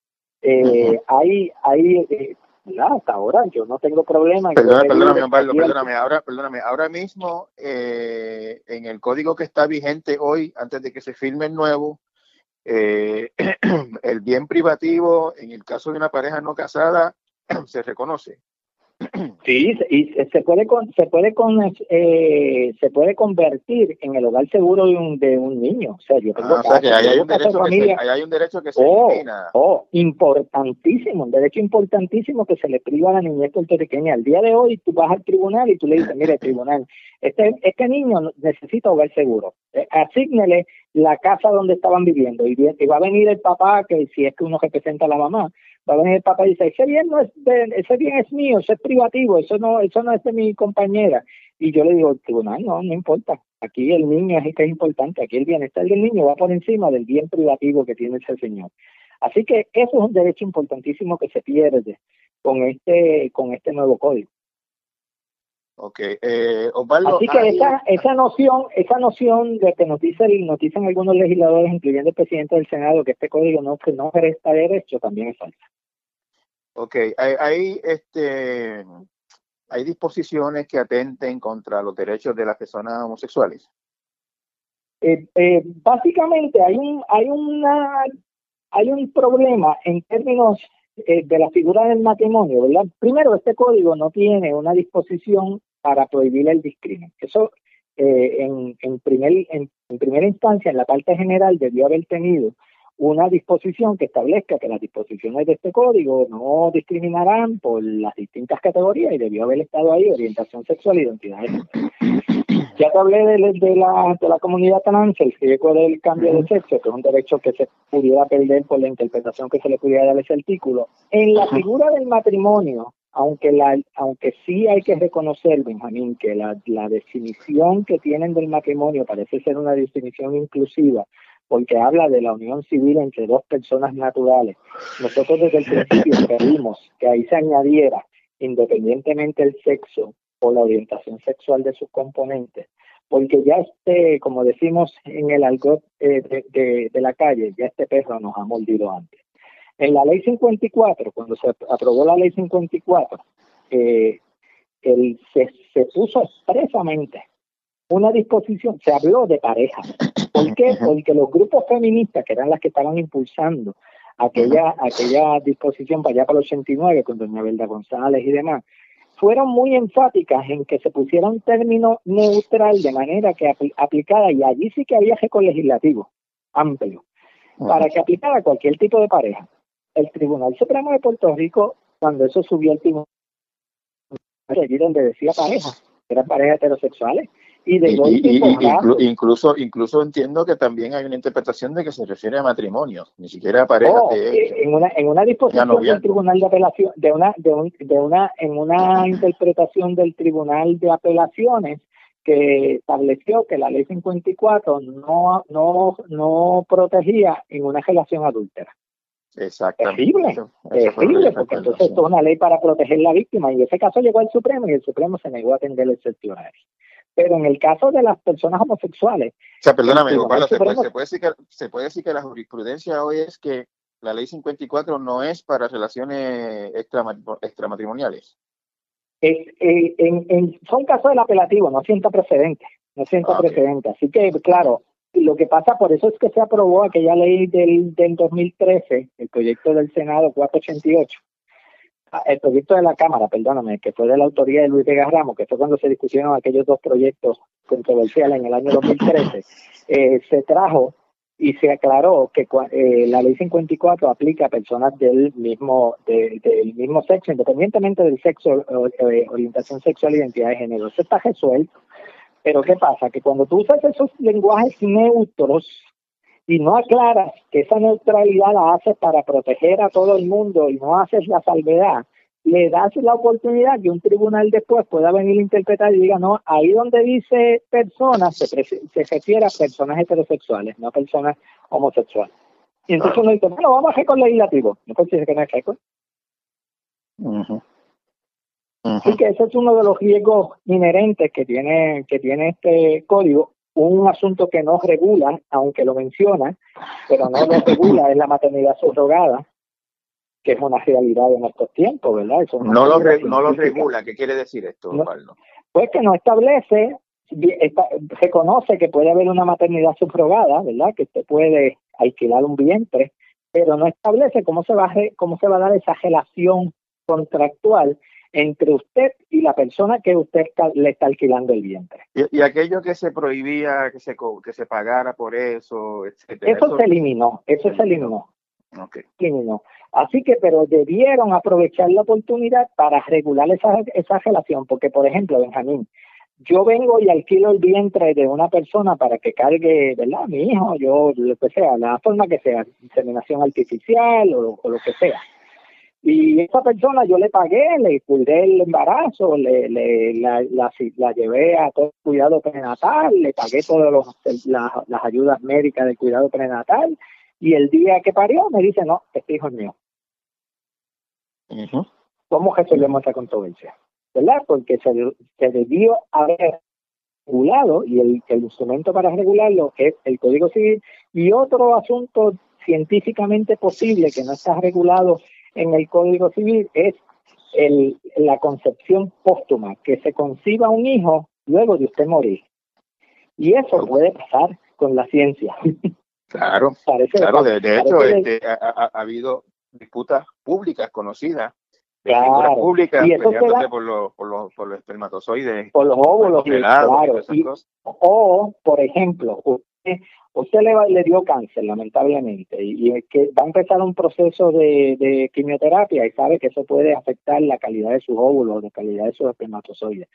Eh, hay, hay eh, hasta ahora yo no tengo problema. Perdóname, perdóname, perdóname, ahora, perdóname, ahora mismo eh, en el código que está vigente hoy, antes de que se firme el nuevo, eh, el bien privativo, en el caso de una pareja no casada, se reconoce. Sí, y se puede se puede con, eh, se puede convertir en el hogar seguro de un de un niño. O sea, yo tengo ah, o sea, hay, un derecho que se, hay un derecho que se oh, oh, importantísimo, un derecho importantísimo que se le priva a la niñez puertorriqueña. Al día de hoy tú vas al tribunal y tú le dices, mire, tribunal, este este niño necesita hogar seguro. Eh, asígnele la casa donde estaban viviendo y, y va a venir el papá que si es que uno representa a la mamá va a venir el papá y dice, ese bien no es ese bien es mío, eso es privativo, eso no, eso no es de mi compañera. Y yo le digo, tribunal, no, no importa. Aquí el niño es que es importante, aquí el bienestar del niño va por encima del bien privativo que tiene ese señor. Así que eso es un derecho importantísimo que se pierde con este, con este nuevo código. Okay. Eh, Así que esa, esa noción, esa noción de que nos, dice, nos dicen algunos legisladores, incluyendo el presidente del Senado, que este código no, que no presta derecho, también es falsa. Ok, hay, este, hay disposiciones que atenten contra los derechos de las personas homosexuales. Eh, eh, básicamente hay un, hay una, hay un problema en términos de la figura del matrimonio, ¿verdad? Primero, este código no tiene una disposición para prohibir el discrimen. Eso eh, en, en, primer, en, primera instancia, en la parte general, debió haber tenido una disposición que establezca que las disposiciones de este código no discriminarán por las distintas categorías y debió haber estado ahí orientación sexual e identidad Ya te hablé de, de, la, de la comunidad trans, el riesgo del cambio de sexo, que es un derecho que se pudiera perder por la interpretación que se le pudiera dar a ese artículo. En la figura del matrimonio, aunque la aunque sí hay que reconocer Benjamín que la, la definición que tienen del matrimonio parece ser una definición inclusiva porque habla de la unión civil entre dos personas naturales. Nosotros desde el principio pedimos que ahí se añadiera, independientemente del sexo o la orientación sexual de sus componentes, porque ya este, como decimos en el algo eh, de, de la calle, ya este perro nos ha mordido antes. En la ley 54, cuando se aprobó la ley 54, eh, el, se, se puso expresamente una disposición, se habló de pareja. ¿Por qué? Porque los grupos feministas, que eran las que estaban impulsando aquella, aquella disposición para allá para el 89, con doña Belda González y demás, fueron muy enfáticas en que se pusiera un término neutral de manera que aplicara, y allí sí que había récord legislativo amplio, para que aplicara cualquier tipo de pareja. El Tribunal Supremo de Puerto Rico, cuando eso subió al tribunal, allí donde decía pareja, eran parejas heterosexuales, y de incluso incluso entiendo que también hay una interpretación de que se refiere a matrimonio, ni siquiera a pareja. Oh, eh, en una en una disposición del tribunal de apelación de una de, un, de una en una interpretación del tribunal de apelaciones que estableció que la ley 54 no no no protegía en una relación adúltera. Terrible, terrible, porque entonces esto es una ley para proteger a la víctima y en ese caso llegó al Supremo y el Supremo se negó a atender el excepcionario. Pero en el caso de las personas homosexuales. O sea, perdóname, se, puede, decir que, se puede decir que la jurisprudencia hoy es que la ley 54 no es para relaciones extramatrimoniales. Es, eh, en, son casos del apelativo, no sienta precedente, no sienta ah, precedente. Así que, claro, lo que pasa, por eso es que se aprobó aquella ley del, del 2013, el proyecto del Senado 488, el proyecto de la Cámara, perdóname, que fue de la autoría de Luis Vega Ramos, que fue cuando se discutieron aquellos dos proyectos controversiales en el año 2013, eh, se trajo y se aclaró que eh, la ley 54 aplica a personas del mismo del mismo sexo, independientemente del sexo, eh, orientación sexual, identidad de género. Eso está resuelto. Pero ¿qué pasa? Que cuando tú usas esos lenguajes neutros, y no aclaras que esa neutralidad la haces para proteger a todo el mundo y no haces la salvedad, le das la oportunidad que un tribunal después pueda venir a interpretar y diga, no, ahí donde dice personas se, se refiere a personas heterosexuales, no a personas homosexuales. Y entonces uno dice, bueno, vamos a récord legislativo. No considera que no es récord. Así que ese es uno de los riesgos inherentes que tiene, que tiene este código. Un asunto que no regula, aunque lo menciona, pero no lo regula, es la maternidad subrogada, que es una realidad en estos tiempos, ¿verdad? no, lo no lo regula, ¿qué quiere decir esto, Pues que no establece, reconoce que puede haber una maternidad subrogada, ¿verdad? Que usted puede alquilar un vientre, pero no establece cómo se va a, cómo se va a dar esa relación contractual entre usted y la persona que usted le está alquilando el vientre. Y, aquello que se prohibía que se, que se pagara por eso, etcétera. Eso, se eliminó, eso se eliminó. Okay. eliminó. Así que, pero debieron aprovechar la oportunidad para regular esa, esa relación, porque, por ejemplo, Benjamín, yo vengo y alquilo el vientre de una persona para que cargue, ¿verdad? Mi hijo, yo, lo que sea, la forma que sea, inseminación artificial o, o lo que sea. Y esa persona yo le pagué, le cuidé el embarazo, le, le la, la, llevé a todo el cuidado prenatal, le pagué todas las ayudas médicas del cuidado prenatal y el día que parió me dice, no, este hijo es mío. ¿Cómo resolvemos esa controversia? ¿Verdad? Porque se, se debió haber regulado y el, el instrumento para regularlo es el Código Civil y otro asunto científicamente posible que no está regulado en el Código Civil es el, la concepción póstuma, que se conciba un hijo luego de usted morir. Y eso puede pasar con la ciencia. Claro, claro de, hecho este, ha, habido disputas públicas conocidas claro. públicas y eso por, los, por, los, por los espermatozoides. Por los óvulos, claro. o, por ejemplo, usted usted le, le dio cáncer, lamentablemente, y, es que va a empezar un proceso de, quimioterapia y sabe que eso puede afectar la calidad de sus óvulos, la calidad de sus espermatozoides.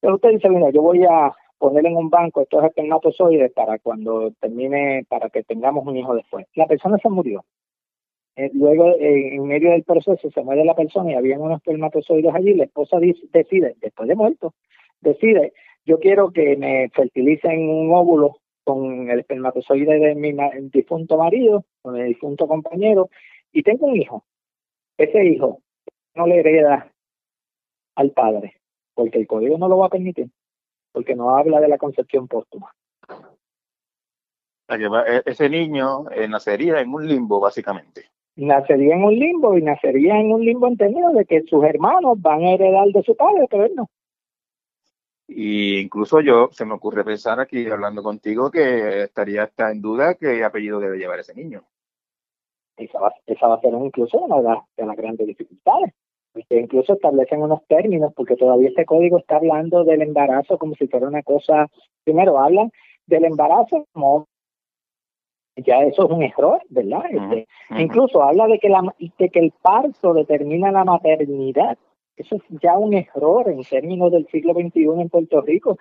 Pero usted dice, mira, yo voy a poner en un banco estos espermatozoides para cuando termine, para que tengamos un hijo después. La persona se murió. Eh, luego, eh, en medio del proceso, se muere la persona y habían unos espermatozoides allí. La esposa decide, después de muerto, decide, yo quiero que me fertilicen un óvulo con el espermatozoide de mi difunto marido, con el difunto compañero, y tengo un hijo. Ese hijo no le hereda al padre, porque el código no lo va a permitir, porque no habla de la concepción póstuma. E, ese niño eh, nacería en un limbo, básicamente. nacería en un limbo y nacería en un limbo en términos de que sus hermanos van a heredar de su padre, pero él no. Y incluso yo, se me ocurre pensar aquí, hablando contigo, que estaría hasta en duda qué apellido debe llevar ese niño. Esa va, esa va a ser incluso una de las, de las grandes dificultades. Que incluso establecen unos términos, porque todavía este código está hablando del embarazo como si fuera una cosa. Primero, hablan del embarazo como ya eso es un error, ¿verdad? Este, incluso habla de que, la, de que el parto determina la maternidad. Eso es ya un error en términos del siglo XXI en Puerto Rico.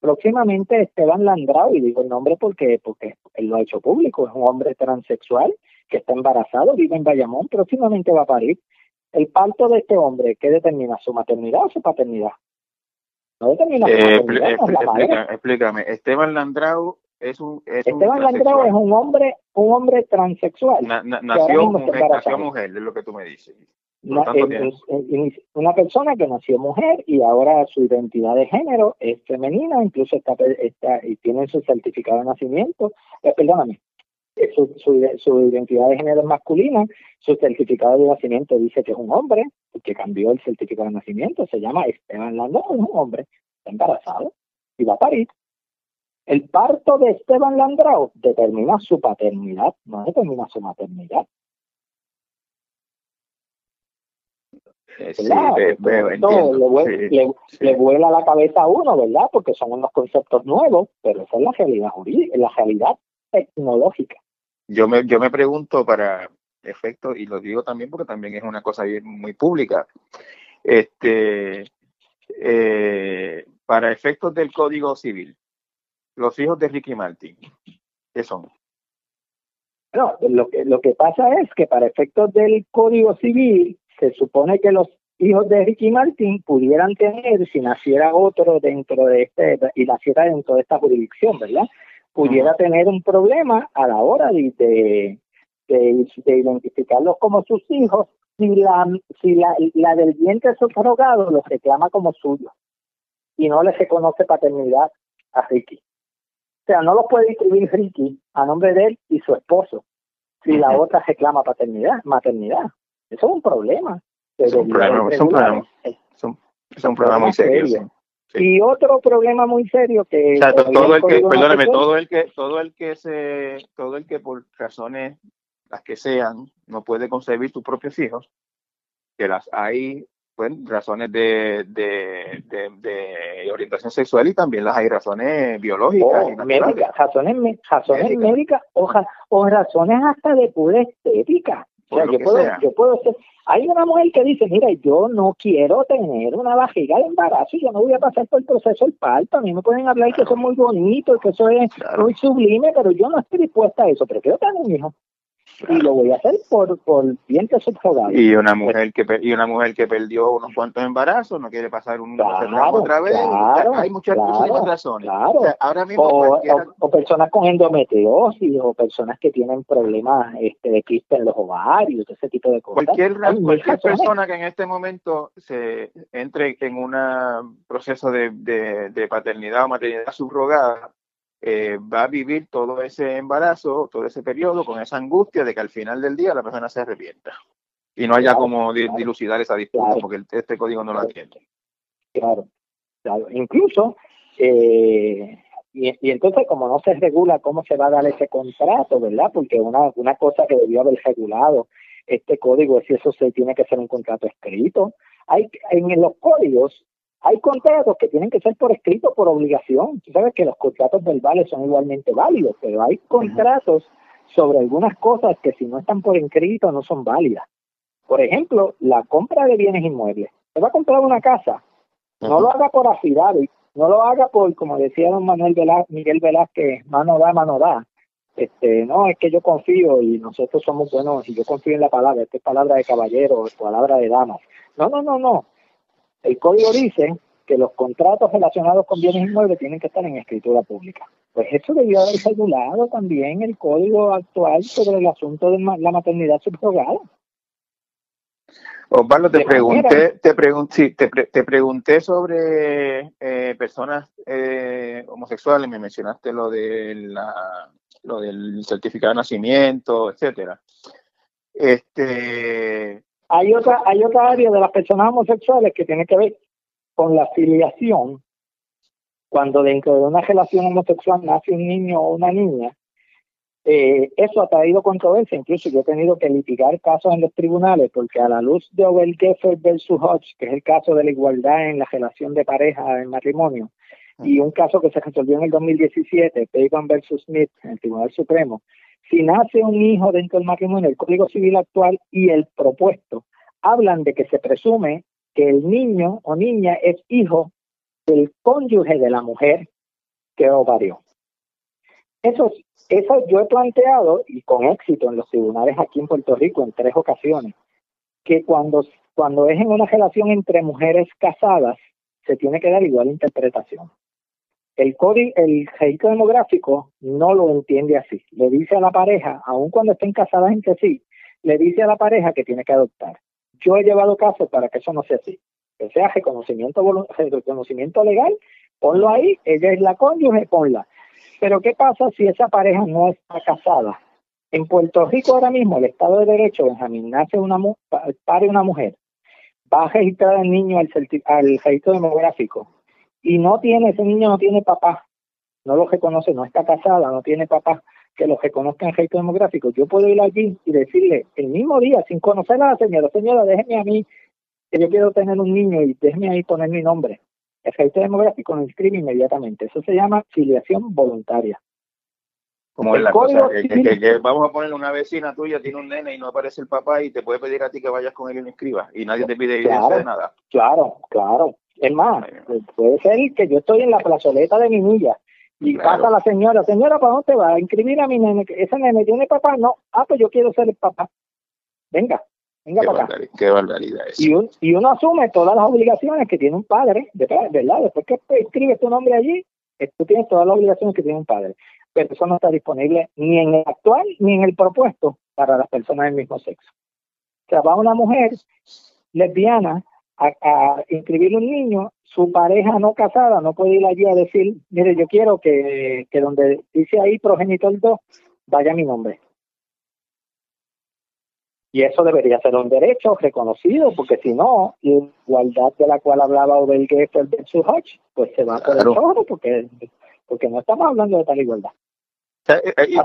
Próximamente Esteban Landrao, y digo el nombre porque, porque él lo ha hecho público, es un hombre transexual que está embarazado, vive en Bayamón, próximamente va a parir. El parto de este hombre, ¿qué determina? ¿Su maternidad o su paternidad? No determina su eh, maternidad, explícame, Esteban Landrao es un es Esteban Landrao es un hombre un hombre transexual nació, mujer, nació mujer es lo que tú me dices una, persona que nació mujer y ahora su identidad de género es femenina incluso está, está y tiene su certificado de nacimiento eh, perdóname eh, su, su, identidad de género es masculina, su certificado de nacimiento dice que es un hombre, que cambió el certificado de nacimiento, se llama Esteban Landrao, es un hombre, está embarazado y va a parir. El parto de Esteban Landrao determina su paternidad, no determina su maternidad. Le, vuela la cabeza a uno, ¿verdad? Porque son unos conceptos nuevos, pero esa es la realidad jurídica, la realidad tecnológica. Yo me, yo me pregunto para efectos, y lo digo también porque también es una cosa muy pública, este, eh, para efectos del Código Civil, los hijos de Ricky Martin, ¿qué son? No, lo que, lo que pasa es que para efectos del Código Civil se supone que los hijos de Ricky Martin pudieran tener, si naciera otro dentro de este, y naciera dentro de esta jurisdicción, ¿verdad? Pudiera tener un problema a la hora de, de, de, identificarlos como sus hijos si la, si la, la del vientre subrogado los reclama como suyo y no les reconoce paternidad a Ricky. O sea, no lo puede inscribir Ricky a nombre de él y su esposo si la otra reclama paternidad, maternidad. Eso es un problema. Es un problema, es un problema, es un, problema muy serio. Y otro problema muy serio que o sea, todo el que, perdóneme, todo el que, todo el que se, todo el que por razones las que sean no puede concebir sus propios hijos, que las hay pues, razones de, de, de, orientación sexual y también las hay razones biológicas. Oh, médicas, razones, razones médicas o, o, razones hasta de pura estética. O sea, yo puedo, yo puedo ser, hay una mujer que dice, mira, yo no quiero tener una vajiga de embarazo y yo no voy a pasar por el proceso del parto. A mí me pueden hablar que eso es muy bonito, que eso es muy sublime, pero yo no estoy dispuesta a eso. Prefiero tener un hijo y lo voy a hacer por, por vientre subrogado. Y una mujer que y una mujer que perdió unos cuantos embarazos no quiere pasar un otra vez. hay muchas, razones. ahora mismo o, personas con endometriosis o personas que tienen problemas este, de quiste en los ovarios, ese tipo de cosas. Cualquier, persona que en este momento se entre en un proceso de, de, de paternidad o maternidad subrogada eh, va a vivir todo ese embarazo, todo ese periodo con esa angustia de que al final del día la persona se arrepienta y no haya como dilucidar esa disputa porque este código no lo atiende. Claro, claro. Incluso, eh, y, entonces como no se regula cómo se va a dar ese contrato, ¿verdad? Porque una, una cosa que debió haber regulado este código es si eso se tiene que ser un contrato escrito. Hay en los códigos hay contratos que tienen que ser por escrito, por obligación. Tú sabes que los contratos verbales son igualmente válidos, pero hay contratos sobre algunas cosas que si no están por escrito no son válidas. Por ejemplo, la compra de bienes inmuebles. Usted va a comprar una casa, no lo haga por y no lo haga por, como decía don Manuel Miguel Velázquez, mano da, mano da. Este, no, es que yo confío y nosotros somos buenos y yo confío en la palabra, esta es palabra de caballero, es palabra de damas. No, no, no, no. El código dice que los contratos relacionados con bienes inmuebles tienen que estar en escritura pública. Pues eso debió haber regulado también el código actual sobre el asunto de la maternidad subrogada. Osvaldo, te pregunté, te, pregunté, te, pregunté sobre eh, personas eh, homosexuales, me mencionaste lo de la, lo del certificado de nacimiento, etcétera. Este, hay otra, hay otra área de las personas homosexuales que tiene que ver con la filiación. Cuando dentro de una relación homosexual nace un niño o una niña, eh, eso ha traído controversia. Incluso yo he tenido que litigar casos en los tribunales porque a la luz de Obel versus Hodge, que es el caso de la igualdad en la relación de pareja en matrimonio, y un caso que se resolvió en el 2017, Pavan versus Smith, en el Tribunal Supremo, si nace un hijo dentro del matrimonio, el Código Civil actual y el propuesto hablan de que se presume que el niño o niña es hijo del cónyuge de la mujer que ovarió. Eso, eso yo he planteado, y con éxito en los tribunales aquí en Puerto Rico en tres ocasiones, que cuando, cuando es en una relación entre mujeres casadas, se tiene que dar igual interpretación. El código, el registro demográfico no lo entiende así. Le dice a la pareja, aun cuando estén casadas entre sí, le dice a la pareja que tiene que adoptar. Yo he llevado casos para que eso no sea así. Que sea reconocimiento, reconocimiento legal, ponlo ahí, ella es la cónyuge, ponla. Pero ¿qué pasa si esa pareja no está casada? En Puerto Rico ahora mismo el Estado de Derecho, Benjamín, nace una, pare una mujer, va a registrar al niño al, al registro demográfico y no tiene, ese niño no tiene papá, no lo reconoce, no está casada, no tiene papá, que lo reconozca en registro demográfico, yo puedo ir allí y decirle el mismo día, sin conocer a la señora, señora, déjeme a mí, que yo quiero tener un niño y déjeme ahí poner mi nombre. El registro demográfico lo inscribe inmediatamente. Eso se llama filiación voluntaria. Como es la cosa, que, vamos a ponerle una vecina tuya, tiene un nene y no aparece el papá y te puede pedir a ti que vayas con él y lo inscribas y nadie te pide evidencia de nada. Claro, claro. Es más, puede ser que yo estoy en la plazoleta de mi niña y pasa la señora, señora, ¿para dónde va? A inscribir a mi nene. ¿Ese nene tiene papá? No. Ah, pues yo quiero ser el papá. Venga, venga para acá. Qué barbaridad es. Y, y uno asume todas las obligaciones que tiene un padre, ¿verdad? Después que escribes tu nombre allí, tú tienes todas las obligaciones que tiene un padre. Pero eso no está disponible ni en el actual ni en el propuesto para las personas del mismo sexo. O sea, va una mujer lesbiana a, inscribir un niño, su pareja no casada no puede ir allí a decir, mire, yo quiero que, que donde dice ahí progenitor 2, vaya mi nombre. Y eso debería ser un derecho reconocido, porque si no, la igualdad de la cual hablaba Obel Geffer su Hodge, pues se va por el chorro, porque, porque no estamos hablando de tal igualdad.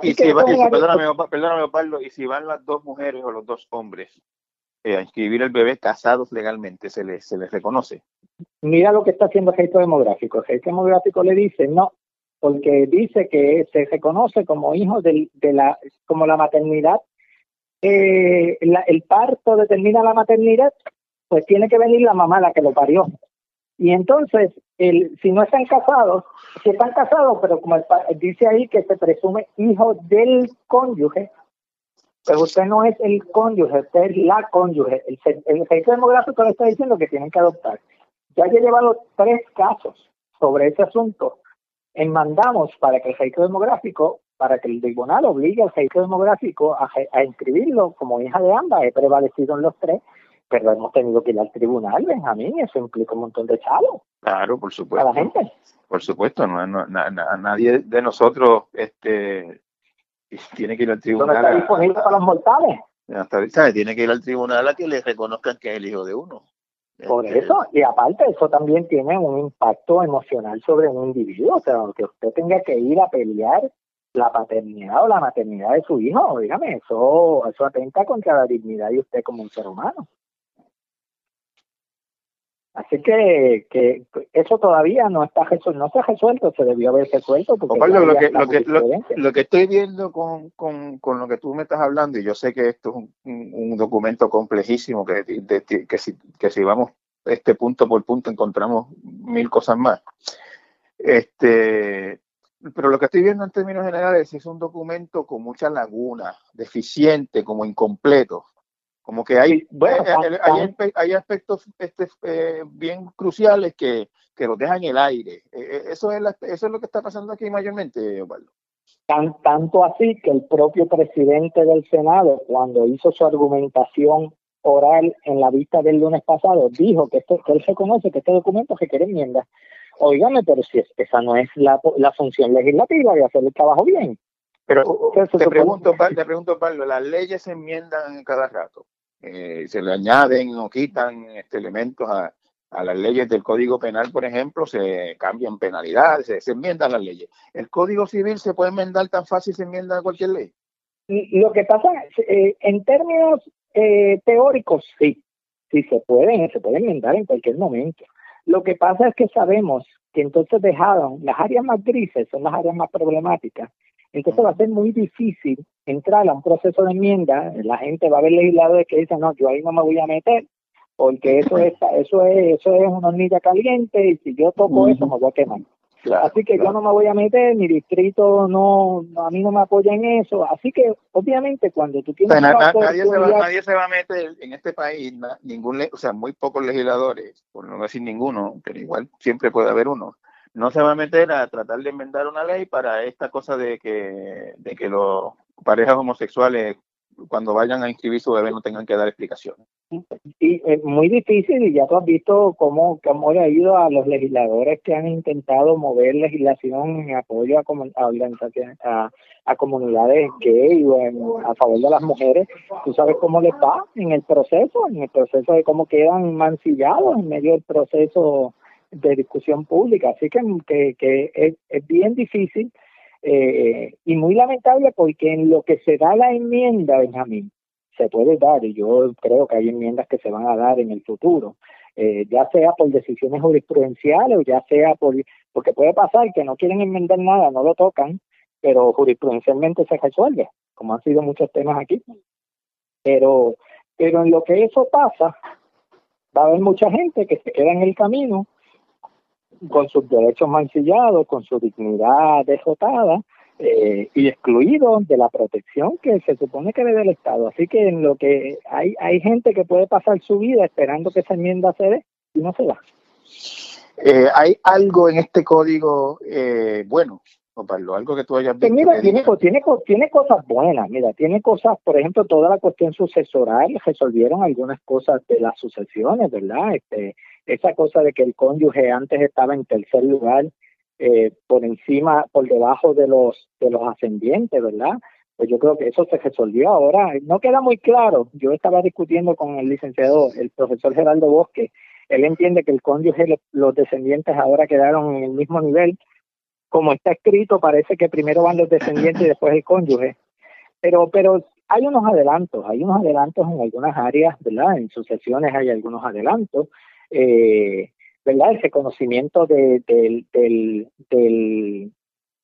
y, si perdóname, perdóname, Pablo, y si van las dos mujeres o los dos hombres eh, a inscribir el bebé casados legalmente, ¿se les, se les reconoce? Mira lo que está haciendo el registro demográfico. El registro demográfico le dice no, porque dice que se reconoce como hijo de, la, como la maternidad, eh, el parto determina la maternidad, pues tiene que venir la mamá la que lo parió. Y entonces, el, si no están casados, si están casados, pero como dice ahí que se presume hijo del cónyuge, pero usted no es el cónyuge, usted es la cónyuge. El, el demográfico le está diciendo que tienen que adoptar. Ya he llevado tres casos sobre ese asunto. En mandamos para que el registro demográfico, para que el tribunal obligue al registro demográfico a, a inscribirlo como hija de ambas. He prevalecido en los tres, pero hemos tenido que ir al tribunal, Benjamín. Eso implica un montón de chavos. Claro, por supuesto. A la gente. Por supuesto, no, no, nadie de nosotros este, tiene que ir al tribunal. está disponible para los mortales. Tiene que ir al tribunal a que le reconozcan que es el hijo de uno. Por este, eso, y aparte eso también tiene un impacto emocional sobre un individuo, o sea, que usted tenga que ir a pelear la paternidad o la maternidad de su hijo, dígame, eso, eso atenta contra la dignidad de usted como un ser humano. Así que, que eso todavía no está resuelto, no se ha resuelto, se debió haber resuelto. Porque lo, que, lo, que, lo, que estoy viendo con, con, con, lo que tú me estás hablando, y yo sé que esto es un, un documento complejísimo, que, que, si, que si vamos este punto por punto encontramos mil cosas más. Este, pero lo que estoy viendo en términos generales es un documento con muchas lagunas, deficiente, como incompleto. Como que hay, bueno, hay, hay, aspectos este, eh, bien cruciales que, que los dejan en el aire. Eh, eh, eso, es eso es lo que está pasando aquí mayormente, Osvaldo. Tan, tanto así que el propio presidente del Senado, cuando hizo su argumentación oral en la vista del lunes pasado, dijo que, esto, que él se conoce que este documento requiere enmiendas. Óigame, pero si esa no es la, la función legislativa de hacer el trabajo bien. Pero te pregunto, te pregunto, Pablo, las leyes se enmiendan cada rato. Eh, se le añaden o quitan este, elementos a, a, las leyes del Código Penal, por ejemplo, se cambian penalidades, se, enmiendan las leyes. ¿El Código Civil se puede enmendar tan fácil se enmienda cualquier ley? Lo que pasa, eh, en términos eh, teóricos, sí, sí se pueden, se pueden enmendar en cualquier momento. Lo que pasa es que sabemos que entonces dejaron, las áreas más grises son las áreas más problemáticas, entonces va a ser muy difícil entrar a un proceso de enmienda, la gente va a ver legisladores que dicen, no, yo ahí no me voy a meter, porque eso es, eso es, eso es una hornilla caliente y si yo toco eso me voy a quemar. así que yo no me voy a meter, mi distrito no, a mí no me apoya en eso. Así que, obviamente, cuando tú tienes. nadie, se va, nadie se va a meter en este país, ningún, o sea, muy pocos legisladores, por no decir ninguno, pero igual siempre puede haber uno, no se va a meter a tratar de enmendar una ley para esta cosa de que, de que los parejas homosexuales cuando vayan a inscribir su bebé no tengan que dar explicaciones. Y es muy difícil y ya tú has visto cómo, cómo le ha ido a los legisladores que han intentado mover legislación en apoyo a, a, a, comunidades gay o a favor de las mujeres. Tú sabes cómo les va en el proceso, en el proceso de cómo quedan mancillados en medio del proceso de discusión pública. Así que, que, que es, es bien difícil eh, y muy lamentable porque en lo que se da la enmienda, Benjamín, se puede dar, y yo creo que hay enmiendas que se van a dar en el futuro, eh, ya sea por decisiones jurisprudenciales o ya sea por, porque puede pasar que no quieren enmendar nada, no lo tocan, pero jurisprudencialmente se resuelve, como han sido muchos temas aquí. Pero, pero en lo que eso pasa, va a haber mucha gente que se queda en el camino con sus derechos mancillados, con su dignidad derrotada eh, y excluido de la protección que se supone que debe el Estado. Así que en lo que hay, hay gente que puede pasar su vida esperando que esa enmienda se dé y no se da. Eh, ¿Hay algo en este código eh, bueno? Pablo, algo que tú hayas visto. Mira, tiene, tiene, tiene cosas buenas, mira, tiene cosas, por ejemplo, toda la cuestión sucesoral, resolvieron algunas cosas de las sucesiones, ¿verdad? Este, esa cosa de que el cónyuge antes estaba en tercer lugar, eh, por encima, por debajo de los, de los ascendientes, ¿verdad? Pues yo creo que eso se resolvió ahora. No queda muy claro. Yo estaba discutiendo con el licenciado, el profesor Geraldo Bosque. Él entiende que el cónyuge, los descendientes ahora quedaron en el mismo nivel. Como está escrito, parece que primero van los descendientes y después el cónyuge. Pero, pero hay unos adelantos, hay unos adelantos en algunas áreas, ¿verdad? En sucesiones hay algunos adelantos eh, ¿verdad? Ese conocimiento de, del, del,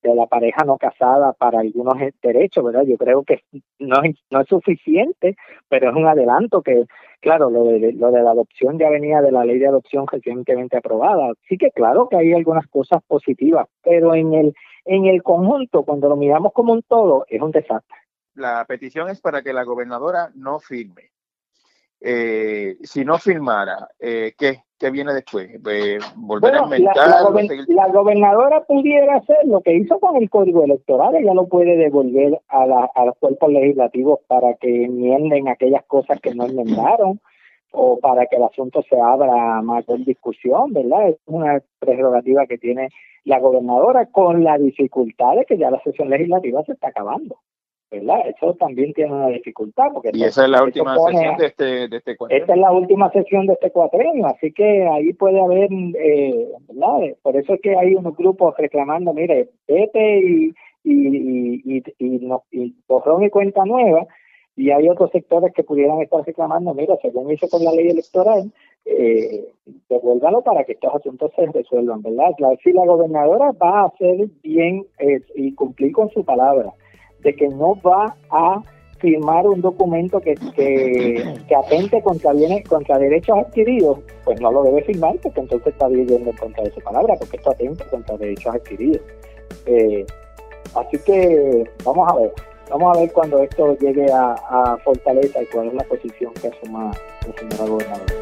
de la pareja no casada para algunos derechos, ¿verdad? Yo creo que no es, no es suficiente, pero es un adelanto que, claro, lo de, lo de la adopción ya venía de la ley de adopción recientemente aprobada. Sí que claro que hay algunas cosas positivas, pero en el, en el conjunto, cuando lo miramos como un todo, es un desastre. La petición es para que la gobernadora no firme. Eh, si no firmara, eh, ¿qué, ¿qué, viene después? Eh, ¿Volver a La, gobernadora pudiera hacer lo que hizo con el código electoral, ella lo puede devolver a, la, a los cuerpos legislativos para que enmienden aquellas cosas que no enmendaron o para que el asunto se abra a mayor discusión, ¿verdad? Es una prerrogativa que tiene la gobernadora con la dificultad de que ya la sesión legislativa se está acabando. ¿Verdad? Eso también tiene una dificultad. Porque y esa es la última sesión de este, de este cuatrenio. Esta es la última sesión de este cuatrenio, así que ahí puede haber, eh, ¿verdad? Por eso es que hay unos grupos reclamando, mire, vete y, y, y, y, no, y borrón y cuenta nueva, y hay otros sectores que pudieran estar reclamando, mira, según hizo con la ley electoral, eh, devuélvalo para que estos asuntos se resuelvan, ¿verdad? Si la gobernadora va a hacer bien eh, y cumplir con su palabra, de que no va a firmar un documento que, que, atente contra, bienes, contra derechos adquiridos, pues no lo debe firmar porque entonces está viviendo en contra de su palabra, porque esto atenta contra derechos adquiridos. Eh, así que vamos a ver, vamos a ver cuando esto llegue a, a Fortaleza y cuál es la posición que asuma la señora gobernadora.